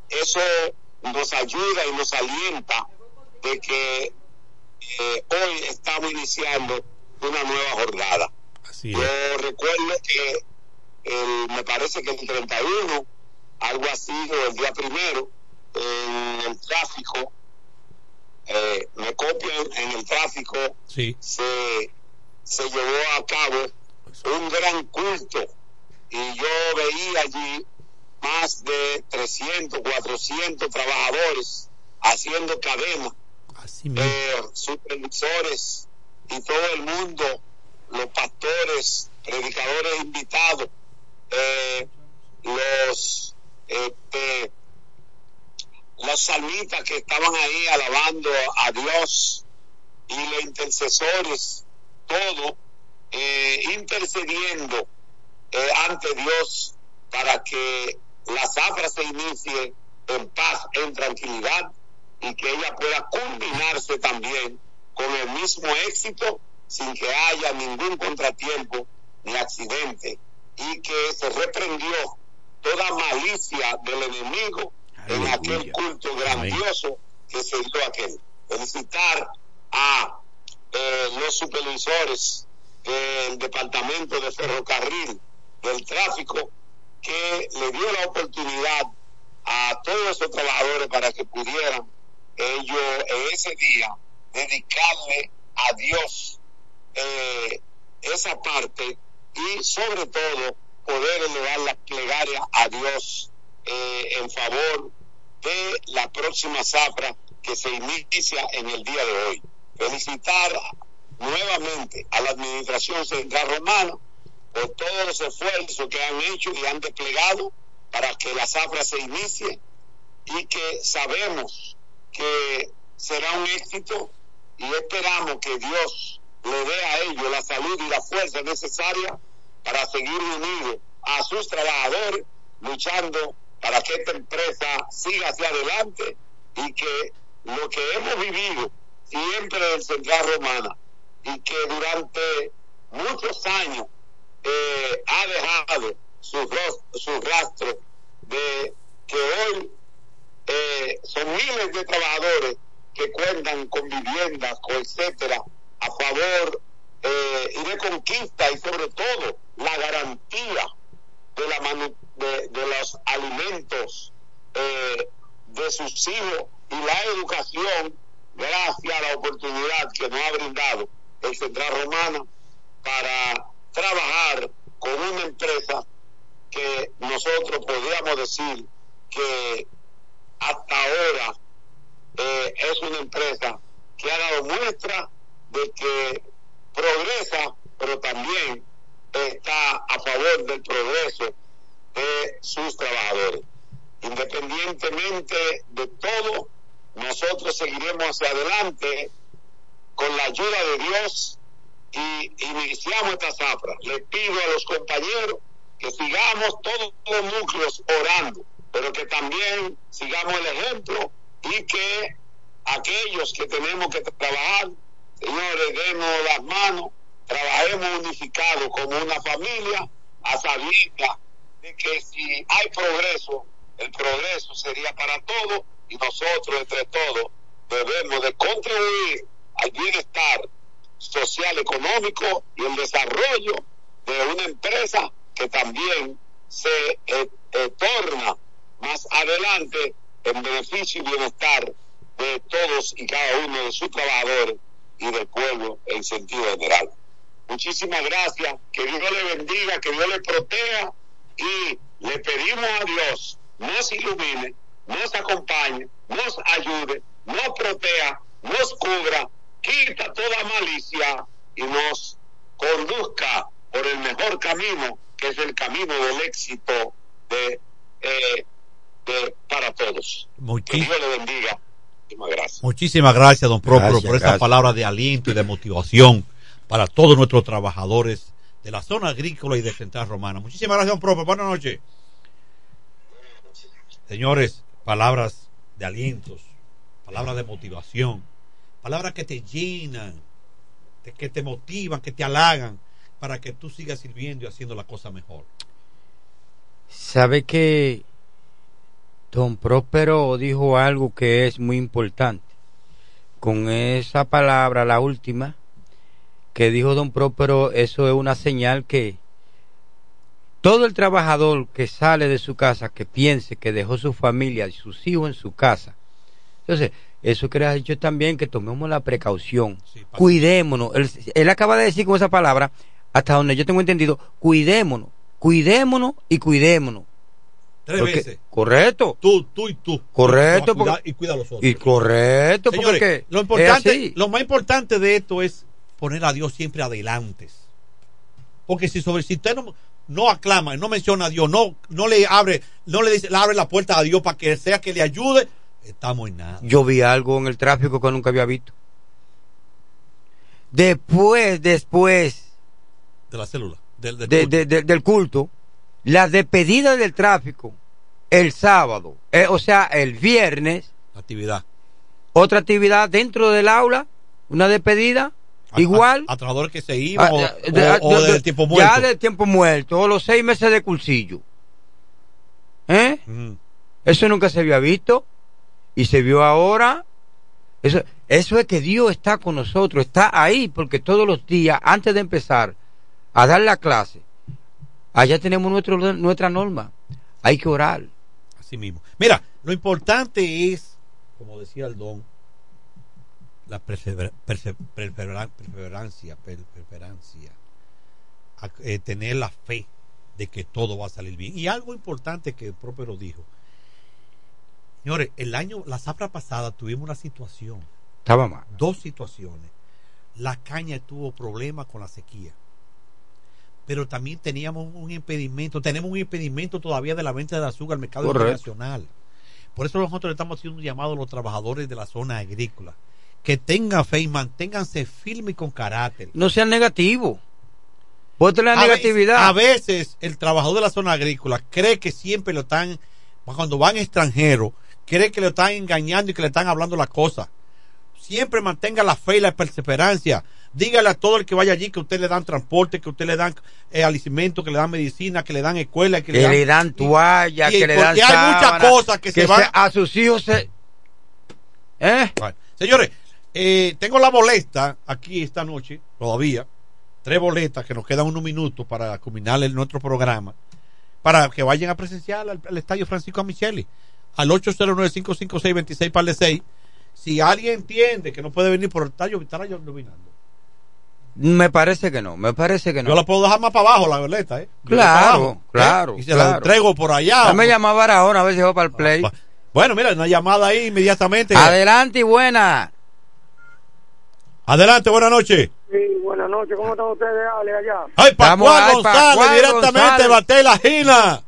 Speaker 30: eso nos ayuda y nos alienta de que eh, hoy estamos iniciando una nueva jornada.
Speaker 24: Así
Speaker 30: Yo recuerdo que el, me parece que el 31, algo así, o el día primero, en el tráfico, eh, me copian en el tráfico,
Speaker 24: Sí.
Speaker 30: se, se llevó a cabo un gran culto y yo veía allí más de 300, 400 trabajadores haciendo cadena,
Speaker 24: Así
Speaker 30: eh, supervisores y todo el mundo, los pastores, predicadores invitados, eh, los este, los salmitas que estaban ahí alabando a Dios y los intercesores, todo eh, intercediendo eh, ante Dios para que la zafra se inicie en paz, en tranquilidad y que ella pueda combinarse también con el mismo éxito sin que haya ningún contratiempo ni accidente y que se reprendió toda malicia del enemigo en aquel culto grandioso que se dio aquel. Felicitar a eh, los supervisores del Departamento de Ferrocarril del Tráfico que le dio la oportunidad a todos esos trabajadores para que pudieran ellos en ese día dedicarle a Dios eh, esa parte y sobre todo poder elevar la plegaria a Dios eh, en favor de la próxima zafra que se inicia en el día de hoy. Felicitar nuevamente a la Administración Central Romana por todos los esfuerzos que han hecho y han desplegado para que la zafra se inicie y que sabemos que será un éxito y esperamos que Dios le dé a ellos la salud y la fuerza necesaria para seguir unidos a sus trabajadores, luchando para que esta empresa siga hacia adelante y que lo que hemos vivido siempre en Central Romana y que durante muchos años eh, ha dejado su, su rastro de que hoy eh, son miles de trabajadores que cuentan con viviendas, etcétera, a favor eh, y de conquista y sobre todo la garantía de, la manu- de, los alimentos eh, de sus hijos y la educación gracias a la oportunidad que nos ha brindado el Central Romana para trabajar con una empresa que nosotros podríamos decir que hasta ahora eh, es una empresa que ha dado muestra de que progresa, pero también está a favor del progreso de sus trabajadores. Independientemente de todo, nosotros seguiremos hacia adelante con la ayuda de Dios y iniciamos esta zafra. Le pido a los compañeros que sigamos todos los núcleos orando, pero que también sigamos el ejemplo y que aquellos que tenemos que trabajar, señores, demos las manos, trabajemos unificados como una familia, a sabiendas de que si hay progreso, el progreso sería para todos y nosotros entre todos debemos de contribuir al bienestar social, económico y el desarrollo de una empresa que también se eh, torna más adelante en beneficio y bienestar de todos y cada uno de sus trabajadores y del pueblo en sentido general. Muchísimas gracias, que Dios le bendiga, que Dios le proteja y le pedimos a Dios nos ilumine, nos acompañe, nos ayude, nos proteja, nos cubra, quita toda malicia y nos conduzca por el mejor camino, que es el camino del éxito de, eh, de- para todos. Que
Speaker 24: Muchis-
Speaker 30: Dios le bendiga. Muchísimas gracias.
Speaker 24: Muchísimas gracias, don
Speaker 30: Gracias,
Speaker 24: por esa
Speaker 30: gracias.
Speaker 24: palabra de aliento y de motivación para todos nuestros trabajadores de la zona agrícola y de Central Romana. Muchísimas gracias, don Próspero. Buenas noches. Señores, palabras de alientos, palabras de motivación, palabras que te llenan, que te motivan, que te halagan para que tú sigas sirviendo y haciendo la cosa mejor.
Speaker 25: Sabe que don Próspero dijo algo que es muy importante. Con esa palabra, la última, que dijo don Próspero, eso es una señal que todo el trabajador que sale de su casa, que piense que dejó su familia y sus hijos en su casa. Entonces, eso que le ha dicho también que tomemos la precaución, cuidémonos. Él, él acaba de decir con esa palabra, hasta donde yo tengo entendido, cuidémonos, cuidémonos y cuidémonos.
Speaker 24: Tres
Speaker 25: Porque-
Speaker 24: veces.
Speaker 25: Correcto.
Speaker 24: Tú, tú y tú.
Speaker 25: Correcto.
Speaker 24: Y cuida-
Speaker 25: porque-
Speaker 24: y cuida a los otros.
Speaker 25: Y correcto,
Speaker 24: Señores,
Speaker 25: porque
Speaker 24: lo importante, lo más importante de esto es poner a Dios siempre adelante. Porque si sobre si usted no, no aclama, no menciona a Dios, no, no le abre, no le dice, le abre la puerta a Dios para que sea que le ayude, Estamos en nada.
Speaker 25: Yo vi algo en el tráfico que nunca había visto. Después, después
Speaker 24: De la célula. Del, del
Speaker 25: de-
Speaker 24: culto.
Speaker 25: de- de- del culto, la despedida del tráfico el sábado, eh, o sea, el viernes,
Speaker 24: actividad.
Speaker 25: otra actividad dentro del aula, una despedida.
Speaker 24: A, a trabajadores que se iban
Speaker 25: Ah,
Speaker 24: o,
Speaker 25: de- de-
Speaker 24: o- o
Speaker 25: de-
Speaker 24: del tiempo muerto.
Speaker 25: Ya del tiempo muerto, o los seis meses de cursillo. ¿Eh?
Speaker 24: Mm.
Speaker 25: Eso nunca se había visto y se vio ahora. Eso, eso es que Dios está con nosotros, está ahí, porque todos los días, antes de empezar a dar la clase, allá tenemos nuestro, nuestra norma. Hay que orar.
Speaker 24: Así mismo. Mira, lo importante es, como decía el don, la persever- perse- persevera- perseverancia, per- perseverancia, a- eh, tener la fe de que todo va a salir bien. Y algo importante que el propio lo dijo. Señores, el año, la zafra pasada tuvimos una situación,
Speaker 25: Estaba mal.
Speaker 24: dos situaciones. La caña tuvo problemas con la sequía. Pero también teníamos un impedimento, tenemos un impedimento todavía de la venta de azúcar al mercado
Speaker 25: Correcto.
Speaker 24: internacional. Por eso nosotros le estamos haciendo un llamado a los trabajadores de la zona agrícola. Que tengan fe y manténganse firmes y con carácter.
Speaker 25: No sean negativos. Voten la
Speaker 24: A veces-
Speaker 25: negatividad.
Speaker 24: a veces el trabajador de la zona agrícola cree que siempre lo están, cuando van extranjeros, cree que lo están engañando y que le están hablando las cosas. Siempre mantenga la fe y la perseverancia. Dígale a todo el que vaya allí que usted le dan transporte, que usted le dan eh, alimento, que le dan medicina, que le dan escuela, que,
Speaker 25: que le dan toallas,
Speaker 24: y
Speaker 25: que le dan
Speaker 24: porque hay muchas
Speaker 25: sábana,
Speaker 24: cosas que, se van
Speaker 25: a sus hijos se... ¿Eh?
Speaker 24: Bueno, señores, eh, tengo la boleta aquí esta noche, todavía. Tres boletas que nos quedan unos minutos para culminar el- nuestro programa. Para que vayan a presenciar al, al estadio Francisco Micheli. Al 809-556-26 par de 6. Si alguien entiende que no puede venir por el estadio, estará yo iluminando.
Speaker 25: Me parece que no, me parece que no.
Speaker 24: Yo la puedo dejar más para abajo, la boleta, ¿eh? Yo
Speaker 25: Claro,
Speaker 24: para ¿eh?
Speaker 25: claro,
Speaker 24: Y se la entrego por allá.
Speaker 25: Dame llamar ahora a ver si va para el play.
Speaker 24: Bueno, mira, una llamada ahí inmediatamente.
Speaker 25: Adelante y buena.
Speaker 24: Adelante, buenas noches.
Speaker 31: Sí, buenas noches. ¿Cómo están ustedes, Ale, allá?
Speaker 24: Ay, Pascual González, directamente Bate la Gina.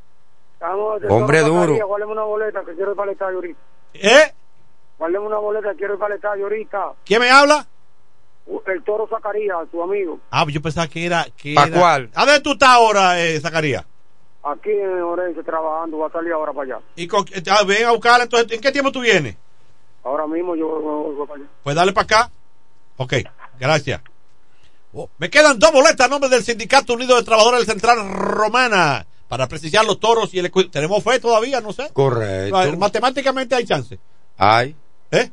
Speaker 31: Estamos
Speaker 25: Hombre duro.
Speaker 31: Guárdeme una boleta que quiero ir para el estadio ahorita.
Speaker 24: ¿Eh?
Speaker 31: Guárdeme una boleta que quiero ir para el estadio ahorita.
Speaker 24: ¿Quién me habla?
Speaker 31: El Toro Zacarías, tu amigo.
Speaker 24: Ah, yo pensaba que era. Que
Speaker 25: Pascual.
Speaker 24: Era... ¿A dónde tú estás ahora, eh, Zacarías?
Speaker 31: Aquí en Orense trabajando. Va a salir ahora para allá.
Speaker 24: Y con- eh, ah, ven a buscarla, entonces, ¿en qué tiempo tú vienes?
Speaker 31: Ahora mismo yo voy, voy para allá.
Speaker 24: Pues dale para acá. Ok, gracias. Oh, Me quedan dos boletas a nombre del Sindicato Unido de Trabajadores del Central Romana para precisar los toros y el ¿Tenemos fe todavía? No sé.
Speaker 25: Correcto.
Speaker 24: Matemáticamente hay chance.
Speaker 25: Ay.
Speaker 24: ¿Eh?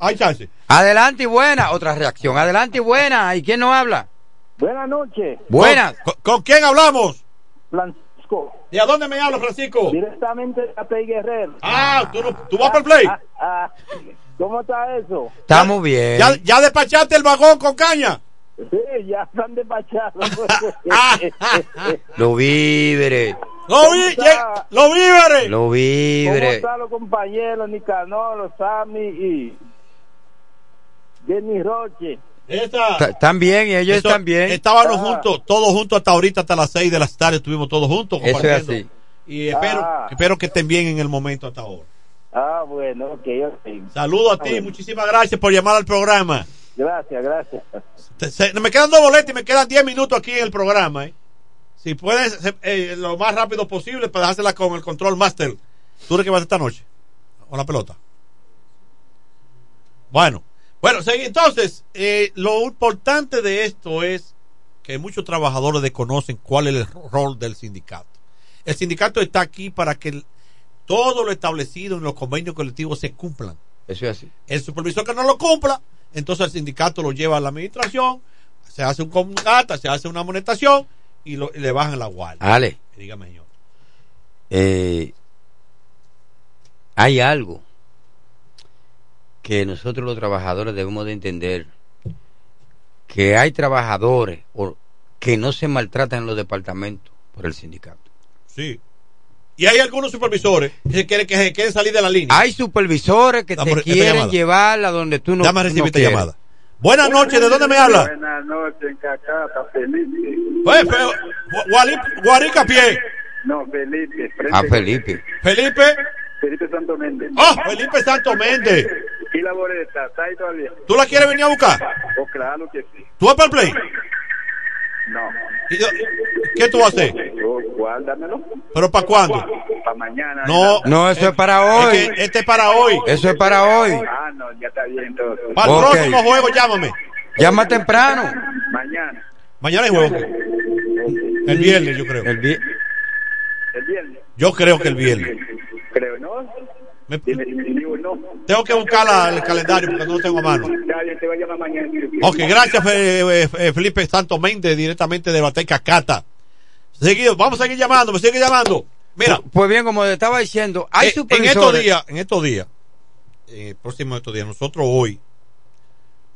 Speaker 24: Hay chance.
Speaker 25: Adelante y buena. Otra reacción. Adelante y buena. ¿Y quién no habla?
Speaker 31: Buenas noches.
Speaker 25: Buenas.
Speaker 24: ¿Con, con quién hablamos?
Speaker 31: Francisco.
Speaker 24: ¿Y a dónde me habla, Francisco?
Speaker 31: Directamente de Play Guerrero.
Speaker 24: Ah, ¿tú, no- tú vas para el play.
Speaker 31: Ah, ah, ¿Cómo está eso?
Speaker 25: Estamos bien.
Speaker 24: ¿Ya, ¿Ya despachaste el vagón con caña?
Speaker 31: Sí, ya están despachados.
Speaker 25: Los víveres.
Speaker 24: ¡Lo, vi, lo víveres!
Speaker 31: ¿Cómo
Speaker 25: víveres.
Speaker 31: están los compañeros Nicanor, Sammy y Jenny Roche?
Speaker 25: Están bien y ellos
Speaker 24: Eso-
Speaker 25: están bien.
Speaker 24: Estábamos
Speaker 31: Ah.
Speaker 24: juntos, todos juntos hasta ahorita, hasta las 6 de las tarde, estuvimos todos juntos
Speaker 25: Eso es
Speaker 24: compartiendo.
Speaker 25: así.
Speaker 24: Y espero,
Speaker 31: Ah.
Speaker 24: espero que estén bien en el momento hasta ahora.
Speaker 31: Ah, bueno, ok, ok.
Speaker 24: Saludos a ti,
Speaker 31: bueno.
Speaker 24: muchísimas gracias por llamar al programa.
Speaker 31: Gracias, gracias.
Speaker 24: Se- me quedan dos boletas y me quedan 10 minutos aquí en el programa. ¿eh? Si puedes, eh, lo más rápido posible para dejársela con el control master. ¿Tú de qué vas esta noche? Con la pelota. Bueno, bueno, entonces, eh, lo importante de esto es que muchos trabajadores desconocen cuál es el rol del sindicato. El sindicato está aquí para que el- todo lo establecido en los convenios colectivos se cumplan.
Speaker 25: Eso es así.
Speaker 24: El supervisor que no lo cumpla, entonces el sindicato lo lleva a la administración, se hace un comunicata, se hace una amonestación y, lo- y le bajan la guardia.
Speaker 25: Ale.
Speaker 24: Dígame, señor.
Speaker 25: Eh, hay algo que nosotros los trabajadores debemos de entender que hay trabajadores que no se maltratan en los departamentos por el sindicato.
Speaker 24: Sí. Y hay algunos supervisores que, se quieren, que se quieren salir de la línea.
Speaker 25: Hay supervisores que te quieren
Speaker 24: llamada.
Speaker 25: llevar a donde tú no,
Speaker 24: Dame a
Speaker 25: no
Speaker 24: recibir esta
Speaker 25: quieres.
Speaker 24: llamada. Buenas noches, ¿de dónde me habla?
Speaker 31: Buenas noches, Cacata, Felipe.
Speaker 24: Pues, pues, Gu- Guari- Guarica Pie.
Speaker 31: No, Felipe.
Speaker 25: A Felipe.
Speaker 24: Felipe,
Speaker 26: Felipe Santo Méndez.
Speaker 24: ¡Oh, Felipe Santo Méndez!
Speaker 26: ¿Y la boleta? ¿Está ahí todavía?
Speaker 24: ¿Tú la quieres venir a buscar?
Speaker 26: Oh, claro que sí.
Speaker 24: ¿Tú vas para el play?
Speaker 26: No.
Speaker 24: ¿Y yo- ¿Qué tú vas a hacer?
Speaker 26: Guárdamelo.
Speaker 24: ¿Pero para cuándo?
Speaker 26: Para mañana.
Speaker 24: No.
Speaker 25: No, eso es para hoy.
Speaker 24: Es que este es para hoy.
Speaker 25: Eso es para hoy.
Speaker 26: Ah, no, ya está bien entonces.
Speaker 24: Para el próximo juego, llámame.
Speaker 25: Llama temprano.
Speaker 26: Mañana.
Speaker 24: Mañana hay juego. El viernes, yo creo.
Speaker 25: El vi-
Speaker 26: El viernes.
Speaker 24: Yo creo que el viernes.
Speaker 26: Creo, ¿no?
Speaker 24: Me-
Speaker 26: Definitivo, no.
Speaker 24: Tengo que buscar la- el calendario porque no lo tengo a mano.
Speaker 26: Está bien, te voy a llamar mañana.
Speaker 24: Ok, gracias Fe- eh, eh, Felipe Santos Méndez, directamente de Bateca Cata. Seguido, vamos a seguir llamando, me sigue llamando. Mira,
Speaker 25: Pues bien, como le estaba diciendo, hay
Speaker 24: eh, en estos días, en estos días, eh, próximo de estos días, nosotros hoy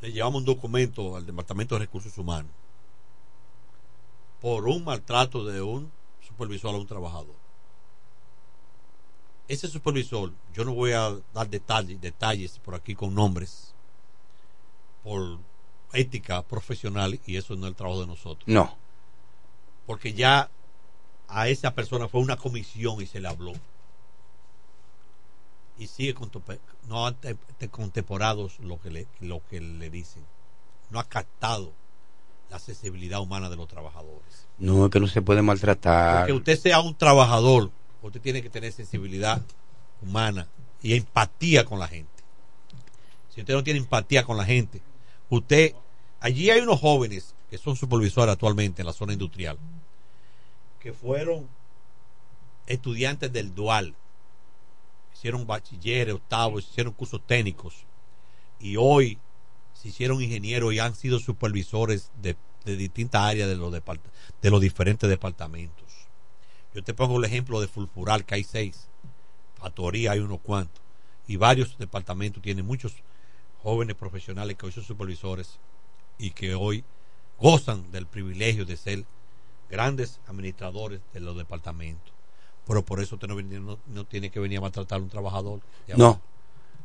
Speaker 24: le llevamos un documento al Departamento de Recursos Humanos por un maltrato de un supervisor a un trabajador. Ese supervisor, yo no voy a dar detalles, detalles por aquí con nombres, por ética profesional, y eso no es el trabajo de nosotros.
Speaker 25: No.
Speaker 24: Porque ya a esa persona fue una comisión y se le habló. Y sigue con no han te- te- contemporados lo que le lo que le dicen. No ha captado la accesibilidad humana de los trabajadores.
Speaker 25: No, es que no se puede maltratar.
Speaker 24: Porque usted sea un trabajador, usted tiene que tener sensibilidad humana y empatía con la gente. Si usted no tiene empatía con la gente, usted, allí hay unos jóvenes que son supervisores actualmente en la zona industrial, que fueron estudiantes del dual, hicieron bachilleres, octavos, hicieron cursos técnicos y hoy se hicieron ingenieros y han sido supervisores de, de distintas áreas de los, de los diferentes departamentos. Yo te pongo el ejemplo de Fulfural, que hay seis, Factoría hay unos cuantos, y varios departamentos tienen muchos jóvenes profesionales que hoy son supervisores y que hoy gozan del privilegio de ser grandes administradores de los departamentos. Pero por eso usted no, no- no tiene que venir a maltratar a un trabajador.
Speaker 25: No.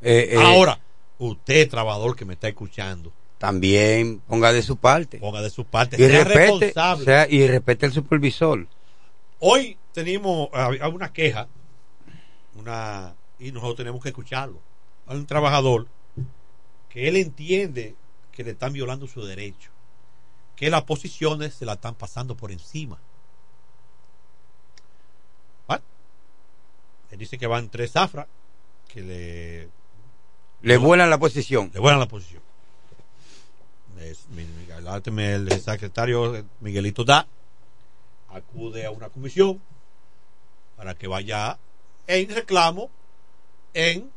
Speaker 25: Eh, eh,
Speaker 24: Ahora, usted, trabajador que me está escuchando,
Speaker 25: También ponga de su parte.
Speaker 24: ponga de su parte,
Speaker 25: Y
Speaker 24: sea
Speaker 25: respete,
Speaker 24: responsable.
Speaker 25: sea- y respete al supervisor.
Speaker 24: Hoy tenemos hay una queja, una y nosotros tenemos que escucharlo. Hay un trabajador que él entiende que le están violando su derecho, que las posiciones se la están pasando por encima. ¿Vale? Él dice que van tres zafras que le
Speaker 25: Le vuelan la posición.
Speaker 24: le vuelan la posición. Es- mi- mi- el- el secretario Miguelito da acude a una comisión para que vaya en reclamo en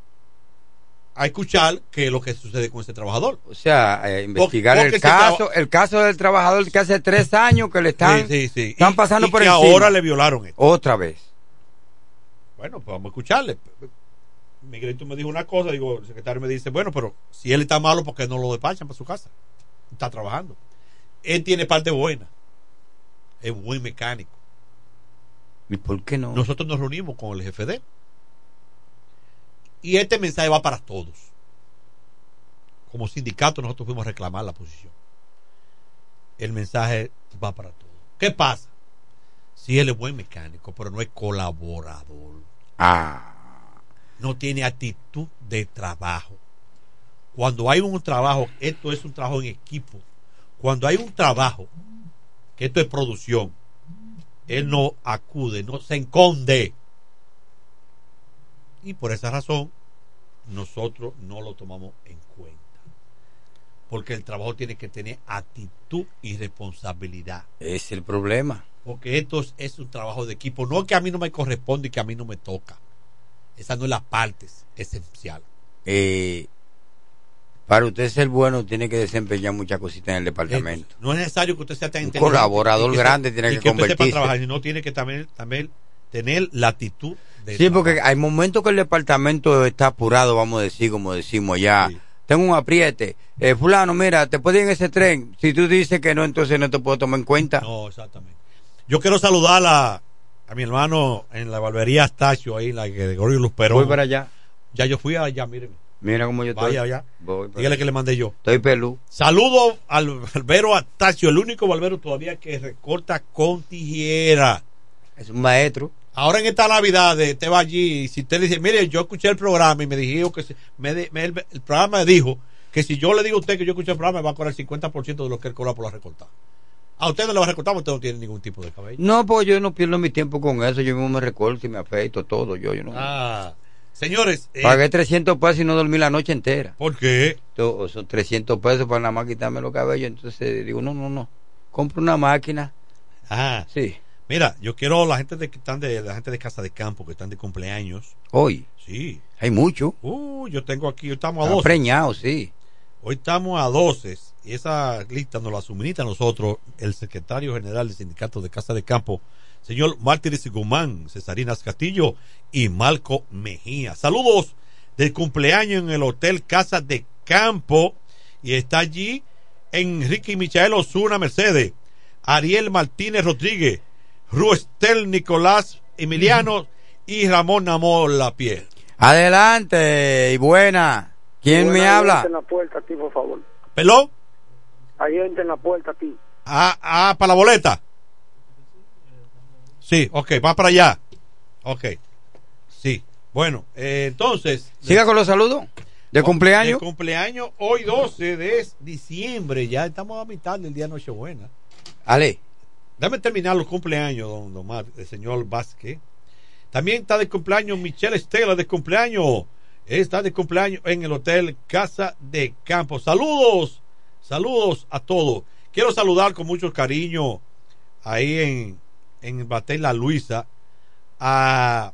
Speaker 24: a escuchar qué es lo que sucede con ese trabajador.
Speaker 25: O sea, eh, investigar
Speaker 24: porque
Speaker 25: el caso, el caso del trabajador que hace tres años que le están,
Speaker 24: Sí, sí, sí.
Speaker 25: están pasando
Speaker 24: y
Speaker 25: por
Speaker 24: que
Speaker 25: encima.
Speaker 24: ahora le violaron esto.
Speaker 25: Otra vez.
Speaker 24: Bueno, pues vamos a escucharle. Miguelito me dijo una cosa, digo, el secretario me dice, bueno, pero si él está malo, ¿por qué no lo despachan para su casa? Está trabajando. Él tiene parte buena. Es buen mecánico.
Speaker 25: ¿Y por qué no?
Speaker 24: Nosotros nos reunimos con el jefe de él. Y este mensaje va para todos. Como sindicato nosotros fuimos a reclamar la posición. El mensaje va para todos. ¿Qué pasa? Si él es buen mecánico, pero no es colaborador.
Speaker 25: Ah.
Speaker 24: No tiene actitud de trabajo. Cuando hay un trabajo, esto es un trabajo en equipo. Cuando hay un trabajo, que esto es producción, él no acude, no se esconde. Y por esa razón, nosotros no lo tomamos en cuenta. Porque el trabajo tiene que tener actitud y responsabilidad.
Speaker 25: Es el problema.
Speaker 24: Porque esto es, es un trabajo de equipo. No que a mí no me corresponde y que a mí no me toca. Esa no es la parte esencial.
Speaker 25: Eh, para usted ser bueno, tiene que desempeñar muchas cositas en el departamento.
Speaker 24: No es necesario que usted sea tan
Speaker 25: Un colaborador grande tiene que
Speaker 24: usted sepa
Speaker 25: convertirse.
Speaker 24: trabajar, sino tiene que también, también tener la actitud de
Speaker 25: Sí, porque hay momentos que el departamento está apurado, vamos a decir, como decimos ya. Tengo un apriete. Eh, fulano, mira, te puedo ir en ese tren. Si tú dices que no, entonces no te puedo tomar en cuenta.
Speaker 24: No, exactamente. Yo quiero saludar a, a mi hermano en la barbería Astacio, ahí, la que de Gregorio Luz Perón.
Speaker 25: Voy para allá.
Speaker 24: Ya yo fui allá, míreme.
Speaker 25: Mira cómo yo estoy.
Speaker 24: Vaya.
Speaker 25: Voy
Speaker 24: Dígale que le mandé yo.
Speaker 25: Estoy pelú.
Speaker 24: Saludo al barbero Astacio, el único barbero todavía que recorta con tijera.
Speaker 25: Es un maestro.
Speaker 24: Ahora en esta Navidad, eh, te va allí y si usted le dice, mire, yo escuché el programa y me dijo que se- me me- el, el programa me dijo que si yo le digo a usted que yo escuché el programa, me va a cobrar el 50% de lo que él cobra por la recortada. A usted no le va a recortar porque usted no tiene ningún tipo de cabello.
Speaker 25: No, pues yo no pierdo mi tiempo con eso. Yo mismo me recorto y me afeito todo. Yo, yo no.
Speaker 24: Ah, señores, eh,
Speaker 25: Pagué 300 pesos y no dormí la noche entera.
Speaker 24: ¿por qué?
Speaker 25: Son 300 pesos para nada más quitarme los cabellos. Entonces digo, no, no, no. Compro una máquina.
Speaker 24: Ah,
Speaker 25: Sí.
Speaker 24: mira, yo quiero la gente de que están de la gente de casa de campo que están de cumpleaños.
Speaker 25: Hoy.
Speaker 24: Sí.
Speaker 25: Hay mucho.
Speaker 24: Uh, yo tengo aquí, hoy estamos a
Speaker 25: Está
Speaker 24: 12.
Speaker 25: preñado, sí.
Speaker 24: Hoy estamos a 12 y esa lista nos la suministra a nosotros el secretario general del sindicato de Casa de Campo, señor Mártires Guzmán, Cesarinas Castillo y Marco Mejía. Saludos del cumpleaños en el Hotel Casa de Campo y está allí Enrique y Michael Osuna Mercedes, Ariel Martínez Rodríguez, Ruestel Nicolás Emiliano y Ramón Amor La Piel.
Speaker 25: Adelante y buena. ¿Quién me habla?
Speaker 31: gente en la puerta a ti, por favor.
Speaker 24: ¿Pelón?
Speaker 31: Hay gente en la puerta a ti.
Speaker 24: Ah, ah, para la boleta. Sí, ok, va para allá. Ok. Sí. Bueno, eh, entonces.
Speaker 25: Siga con los saludos. ¿De cumpleaños?
Speaker 24: De cumpleaños hoy 12 de diciembre. Ya estamos a mitad del día de Nochebuena.
Speaker 25: Ale.
Speaker 24: Dame terminar los cumpleaños, don, don Mar- el señor Vázquez. También está de cumpleaños Michelle Estela de cumpleaños. Está de cumpleaños en el Hotel Casa de Campo. Saludos, saludos a todos. Quiero saludar con mucho cariño ahí en, en Batel La Luisa a,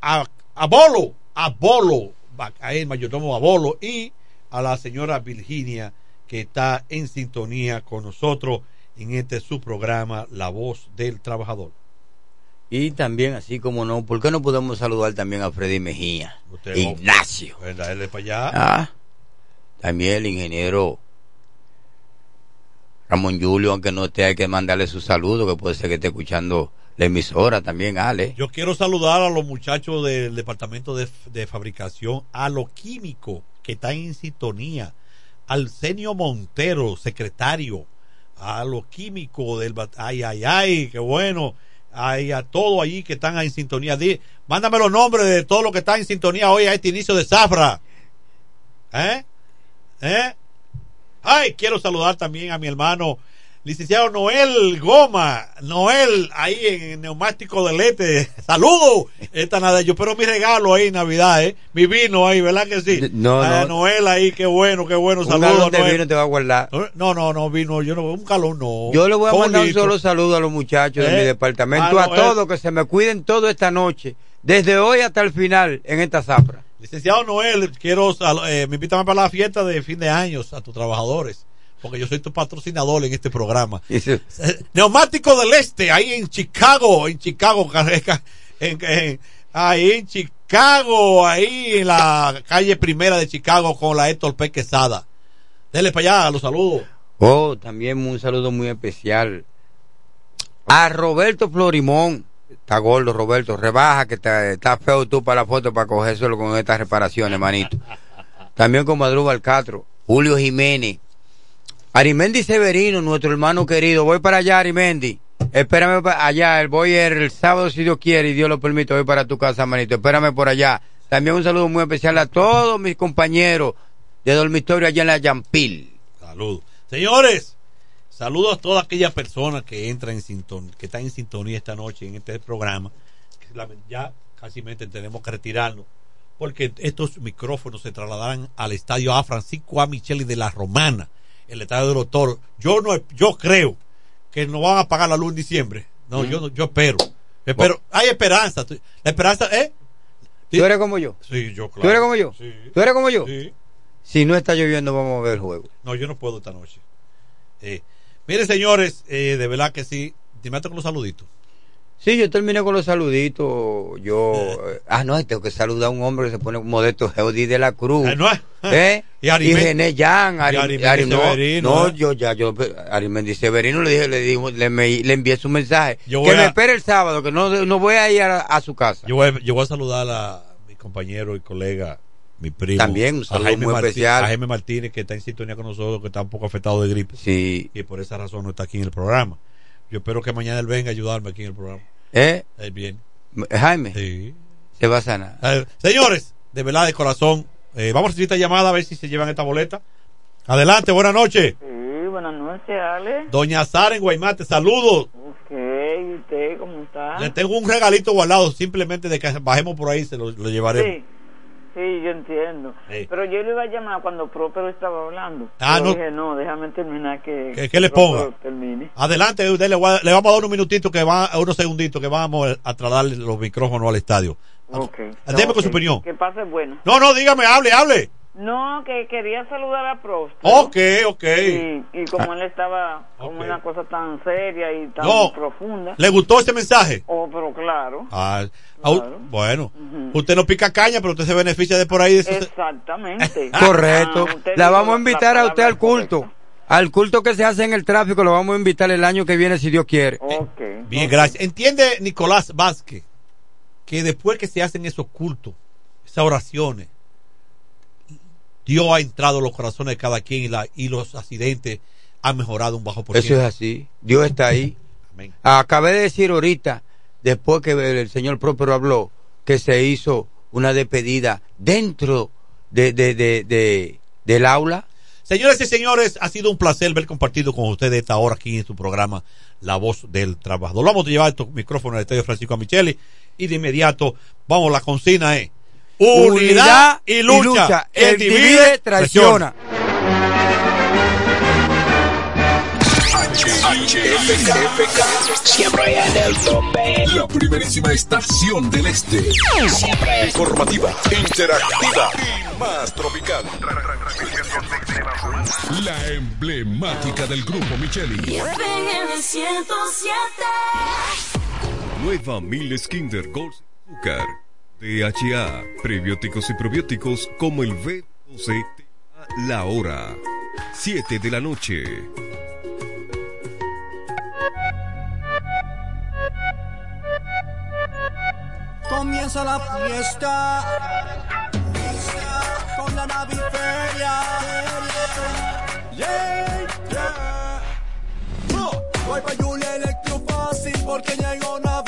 Speaker 24: a, a Bolo, a Bolo, ahí el mayordomo a Bolo y a la señora Virginia que está en sintonía con nosotros en este su programa La Voz del Trabajador.
Speaker 25: Y también, así como no, ¿por qué no podemos saludar también a Freddy Mejía?
Speaker 24: Usted-
Speaker 25: Ignacio.
Speaker 24: ¿Verdad? Él es para allá.
Speaker 25: Ah, también el ingeniero Ramón Julio, aunque no esté, hay que mandarle su saludo, que puede ser que esté escuchando la emisora también, Ale.
Speaker 24: Yo quiero saludar a los muchachos del departamento de, de fabricación, a los químicos que están en sintonía, al Senio Montero, secretario, a los químicos del... Ay, ay, ay, qué bueno. Ay, a todos allí que están en sintonía. Mándame los nombres de todos los que están en sintonía hoy a este inicio de Zafra. ¿Eh? ¿Eh? Ay, quiero saludar también a mi hermano licenciado Noel Goma, Noel ahí en Neumático de Lete. Saludos. Esta nada, yo espero mi regalo ahí en Navidad, ¿eh? Mi vino ahí, ¿verdad que sí?
Speaker 25: No,
Speaker 24: Ah,
Speaker 25: no.
Speaker 24: Noel ahí, qué bueno, qué bueno.
Speaker 25: Un
Speaker 24: Saludos,
Speaker 25: de vino te va a guardar.
Speaker 24: No, no, no, vino, yo no, un galón no.
Speaker 25: Yo le voy a
Speaker 24: Con
Speaker 25: mandar un solo saludo a los muchachos de
Speaker 24: ¿Eh?
Speaker 25: mi departamento,
Speaker 24: Ah,
Speaker 25: a
Speaker 24: no,
Speaker 25: todos, que se me cuiden todo esta noche, desde hoy hasta el final en esta zafra.
Speaker 24: Licenciado Noel, quiero, eh, me invítame para la fiesta de fin de años a tus trabajadores, porque yo soy tu patrocinador en este programa. Eh, Neumático del Este, ahí en Chicago, en Chicago, Carreca, en, en- ahí en Chicago, ahí en la calle primera de Chicago con la Héctor P. Quesada. Dele para allá, los saludos.
Speaker 25: Oh, también un saludo muy especial a Roberto Florimón. Está gordo, Roberto. Rebaja, que está, feo tú para la foto para cogérselo con estas reparaciones, manito. También con Madruga Castro, Julio Jiménez, Arimendi Severino, nuestro hermano querido. Voy para allá, Arimendi. Espérame pa- allá. Voy el, sábado, si Dios quiere y Dios lo permite. Voy para tu casa, manito. Espérame por allá. También un saludo muy especial a todos mis compañeros de dormitorio allá en la Yampil.
Speaker 24: Saludos. Señores, saludos a todas aquellas personas que entran en sintonía, que están en sintonía esta noche en este programa. Ya casi tenemos que retirarnos. Porque estos micrófonos se trasladarán al estadio A Francisco A. Micheli de la Romana, el estadio de los toros. Yo no, yo creo que no van a pagar la luz en diciembre. No, yo, no- yo espero. Espero, hay esperanza. La esperanza, ¿eh?
Speaker 25: ¿Tú eres como yo?
Speaker 24: Sí, yo, claro.
Speaker 25: ¿Tú eres como yo?
Speaker 24: Sí.
Speaker 25: ¿Tú eres como yo?
Speaker 24: Sí.
Speaker 25: Si no está lloviendo, vamos a ver el juego.
Speaker 24: No, yo no puedo esta noche. Eh, mire, señores, eh, de verdad que sí. Dime con los saluditos.
Speaker 25: Sí, yo terminé con los saluditos. Yo. eh, ah, no, tengo que saludar a un hombre que se pone modesto, Geodí de la Cruz.
Speaker 24: Eh, no es.
Speaker 25: ¿Eh?
Speaker 24: Y
Speaker 25: Y,
Speaker 24: Arimendi-
Speaker 25: René Jan.
Speaker 24: y Arimendi
Speaker 25: no,
Speaker 24: Severino,
Speaker 25: no, yo ya, yo. Arimendi Severino le dije, le, digo, le, me- le envié su mensaje.
Speaker 24: Yo
Speaker 25: que me
Speaker 24: a-
Speaker 25: espere el sábado, que no, no voy a ir a, a su casa.
Speaker 24: Yo voy, yo voy a saludar a mi compañero y colega, mi primo.
Speaker 25: También un
Speaker 24: a
Speaker 25: saludo
Speaker 24: Jaime
Speaker 25: muy
Speaker 24: Martí-
Speaker 25: especial.
Speaker 24: A Jaime Martínez, que está en sintonía con nosotros, que está un poco afectado de gripe.
Speaker 25: Sí.
Speaker 24: Y por esa razón no está aquí en el programa. Yo espero que mañana él venga a ayudarme aquí en el programa.
Speaker 25: ¿Eh?
Speaker 24: Él viene.
Speaker 25: Jaime.
Speaker 24: Sí.
Speaker 25: Se va a sanar.
Speaker 24: Eh, señores, de verdad, de corazón, eh, vamos a recibir esta llamada a ver si se llevan esta boleta. Adelante, buenas noches.
Speaker 32: Sí, buenas noches, Ale.
Speaker 24: Doña Sara en Guaymate, saludos.
Speaker 32: Ok, ¿y usted cómo está?
Speaker 24: Le tengo un regalito guardado, simplemente de que bajemos por ahí, se lo, lo llevaremos.
Speaker 32: Sí, sí, yo entiendo.
Speaker 24: Sí.
Speaker 32: Pero yo le iba a llamar cuando Próspero estaba hablando.
Speaker 24: Ah,
Speaker 32: Yo
Speaker 24: no.
Speaker 32: dije, no, déjame terminar que...
Speaker 24: Que- que le ponga.
Speaker 32: termine.
Speaker 24: Adelante, usted le, voy a- le vamos a dar unos minutitos, que va, unos segunditos, que vamos a trasladarle los micrófonos al estadio.
Speaker 32: Ok.
Speaker 24: Deme con su opinión.
Speaker 32: Que pase bueno.
Speaker 24: No, no, dígame, hable, hable.
Speaker 32: No, que quería saludar a Próspero.
Speaker 24: Ok, ok.
Speaker 32: Y, y como él estaba como una cosa tan seria y tan
Speaker 24: No.
Speaker 32: profunda.
Speaker 24: ¿Le gustó este mensaje?
Speaker 32: Oh, pero claro.
Speaker 24: Ah, bueno, usted no pica caña, pero usted se beneficia de por ahí. De
Speaker 32: Exactamente.
Speaker 25: Correcto.
Speaker 32: Ah,
Speaker 25: La vamos a invitar a usted al culto. Al culto que se hace en el tráfico lo vamos a invitar el año que viene si Dios quiere.
Speaker 24: Bien, gracias. ¿Entiende Nicolás Vázquez que después que se hacen esos cultos, esas oraciones, Dios ha entrado en los corazones de cada quien y, la, y los accidentes han mejorado un bajo por
Speaker 25: Eso es así. Dios está ahí. Acabé de decir ahorita, después que el señor Próspero habló, que se hizo una despedida dentro de, de, de, de- del aula.
Speaker 24: Señoras y señores, ha sido un placer ver compartido con ustedes esta hora aquí en su programa La Voz del Trabajador. Vamos a llevar estos micrófonos al Estadio Francisco Micheli y de inmediato, vamos, la consigna es Unidad, y lucha.
Speaker 25: El divide, traiciona.
Speaker 15: HFK, siempre en el tope. La primerísima estación del este. Siempre informativa, interactiva y más tropical. La emblemática del grupo Micheli.
Speaker 33: FM 107.
Speaker 34: Nueva Miles Kinder Gold Azúcar. DHA, prebióticos y probióticos como el B12 te da la hora. 7 de la noche.
Speaker 35: Comienza la fiesta con la naviferia. Yeah, yeah. Oh, Voy pa' Julia Electro fácil porque llegó Navidad.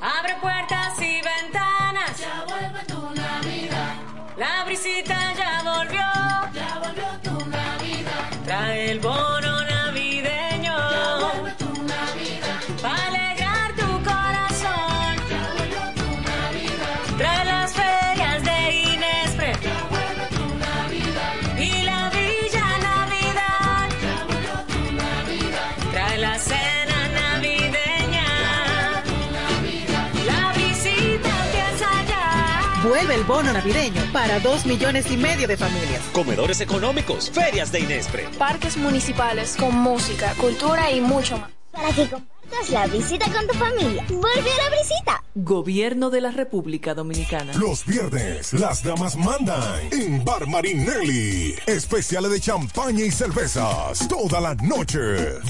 Speaker 33: Abre puertas y ventanas. Ya vuelve tu Navidad. La brisita ya volvió. Ya volvió tu Navidad. Trae el bono
Speaker 36: bono navideño para dos millones y medio de familias.
Speaker 37: Comedores económicos, ferias de Inespre.
Speaker 38: Parques municipales con música, cultura y mucho más.
Speaker 39: Para que compartas la visita con tu familia. ¡Vuelve a la visita!
Speaker 40: Gobierno de la República Dominicana.
Speaker 41: Los viernes, las damas mandan en Bar Marinelli. Especiales de champaña y cervezas. Toda la noche.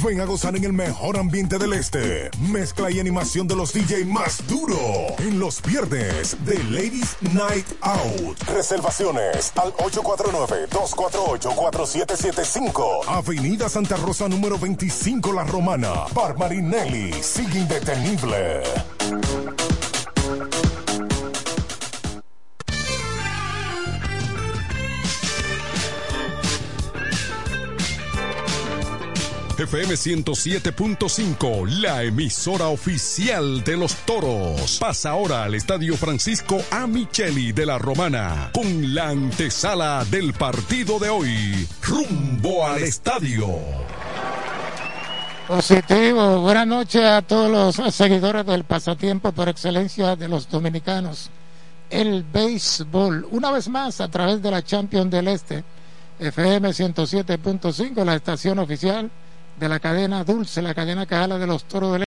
Speaker 41: Ven a gozar en el mejor ambiente del este. Mezcla y animación de los DJ más duro. En los viernes de Ladies Night Out. Reservaciones al 849-248-4775. Avenida Santa Rosa número 25 La Romana. Bar Marinelli. Sigue indetenible.
Speaker 15: FM 107.5, la emisora oficial de los toros. Pasa ahora al Estadio Francisco A. De la Romana con la antesala del partido de hoy. Rumbo al estadio.
Speaker 42: Positivo. Buenas noches a todos los seguidores del pasatiempo por excelencia de los dominicanos. El béisbol. Una vez más a través de la Champions del Este. FM 107.5, la estación oficial de la cadena Dulce, la cadena que de los toros de la.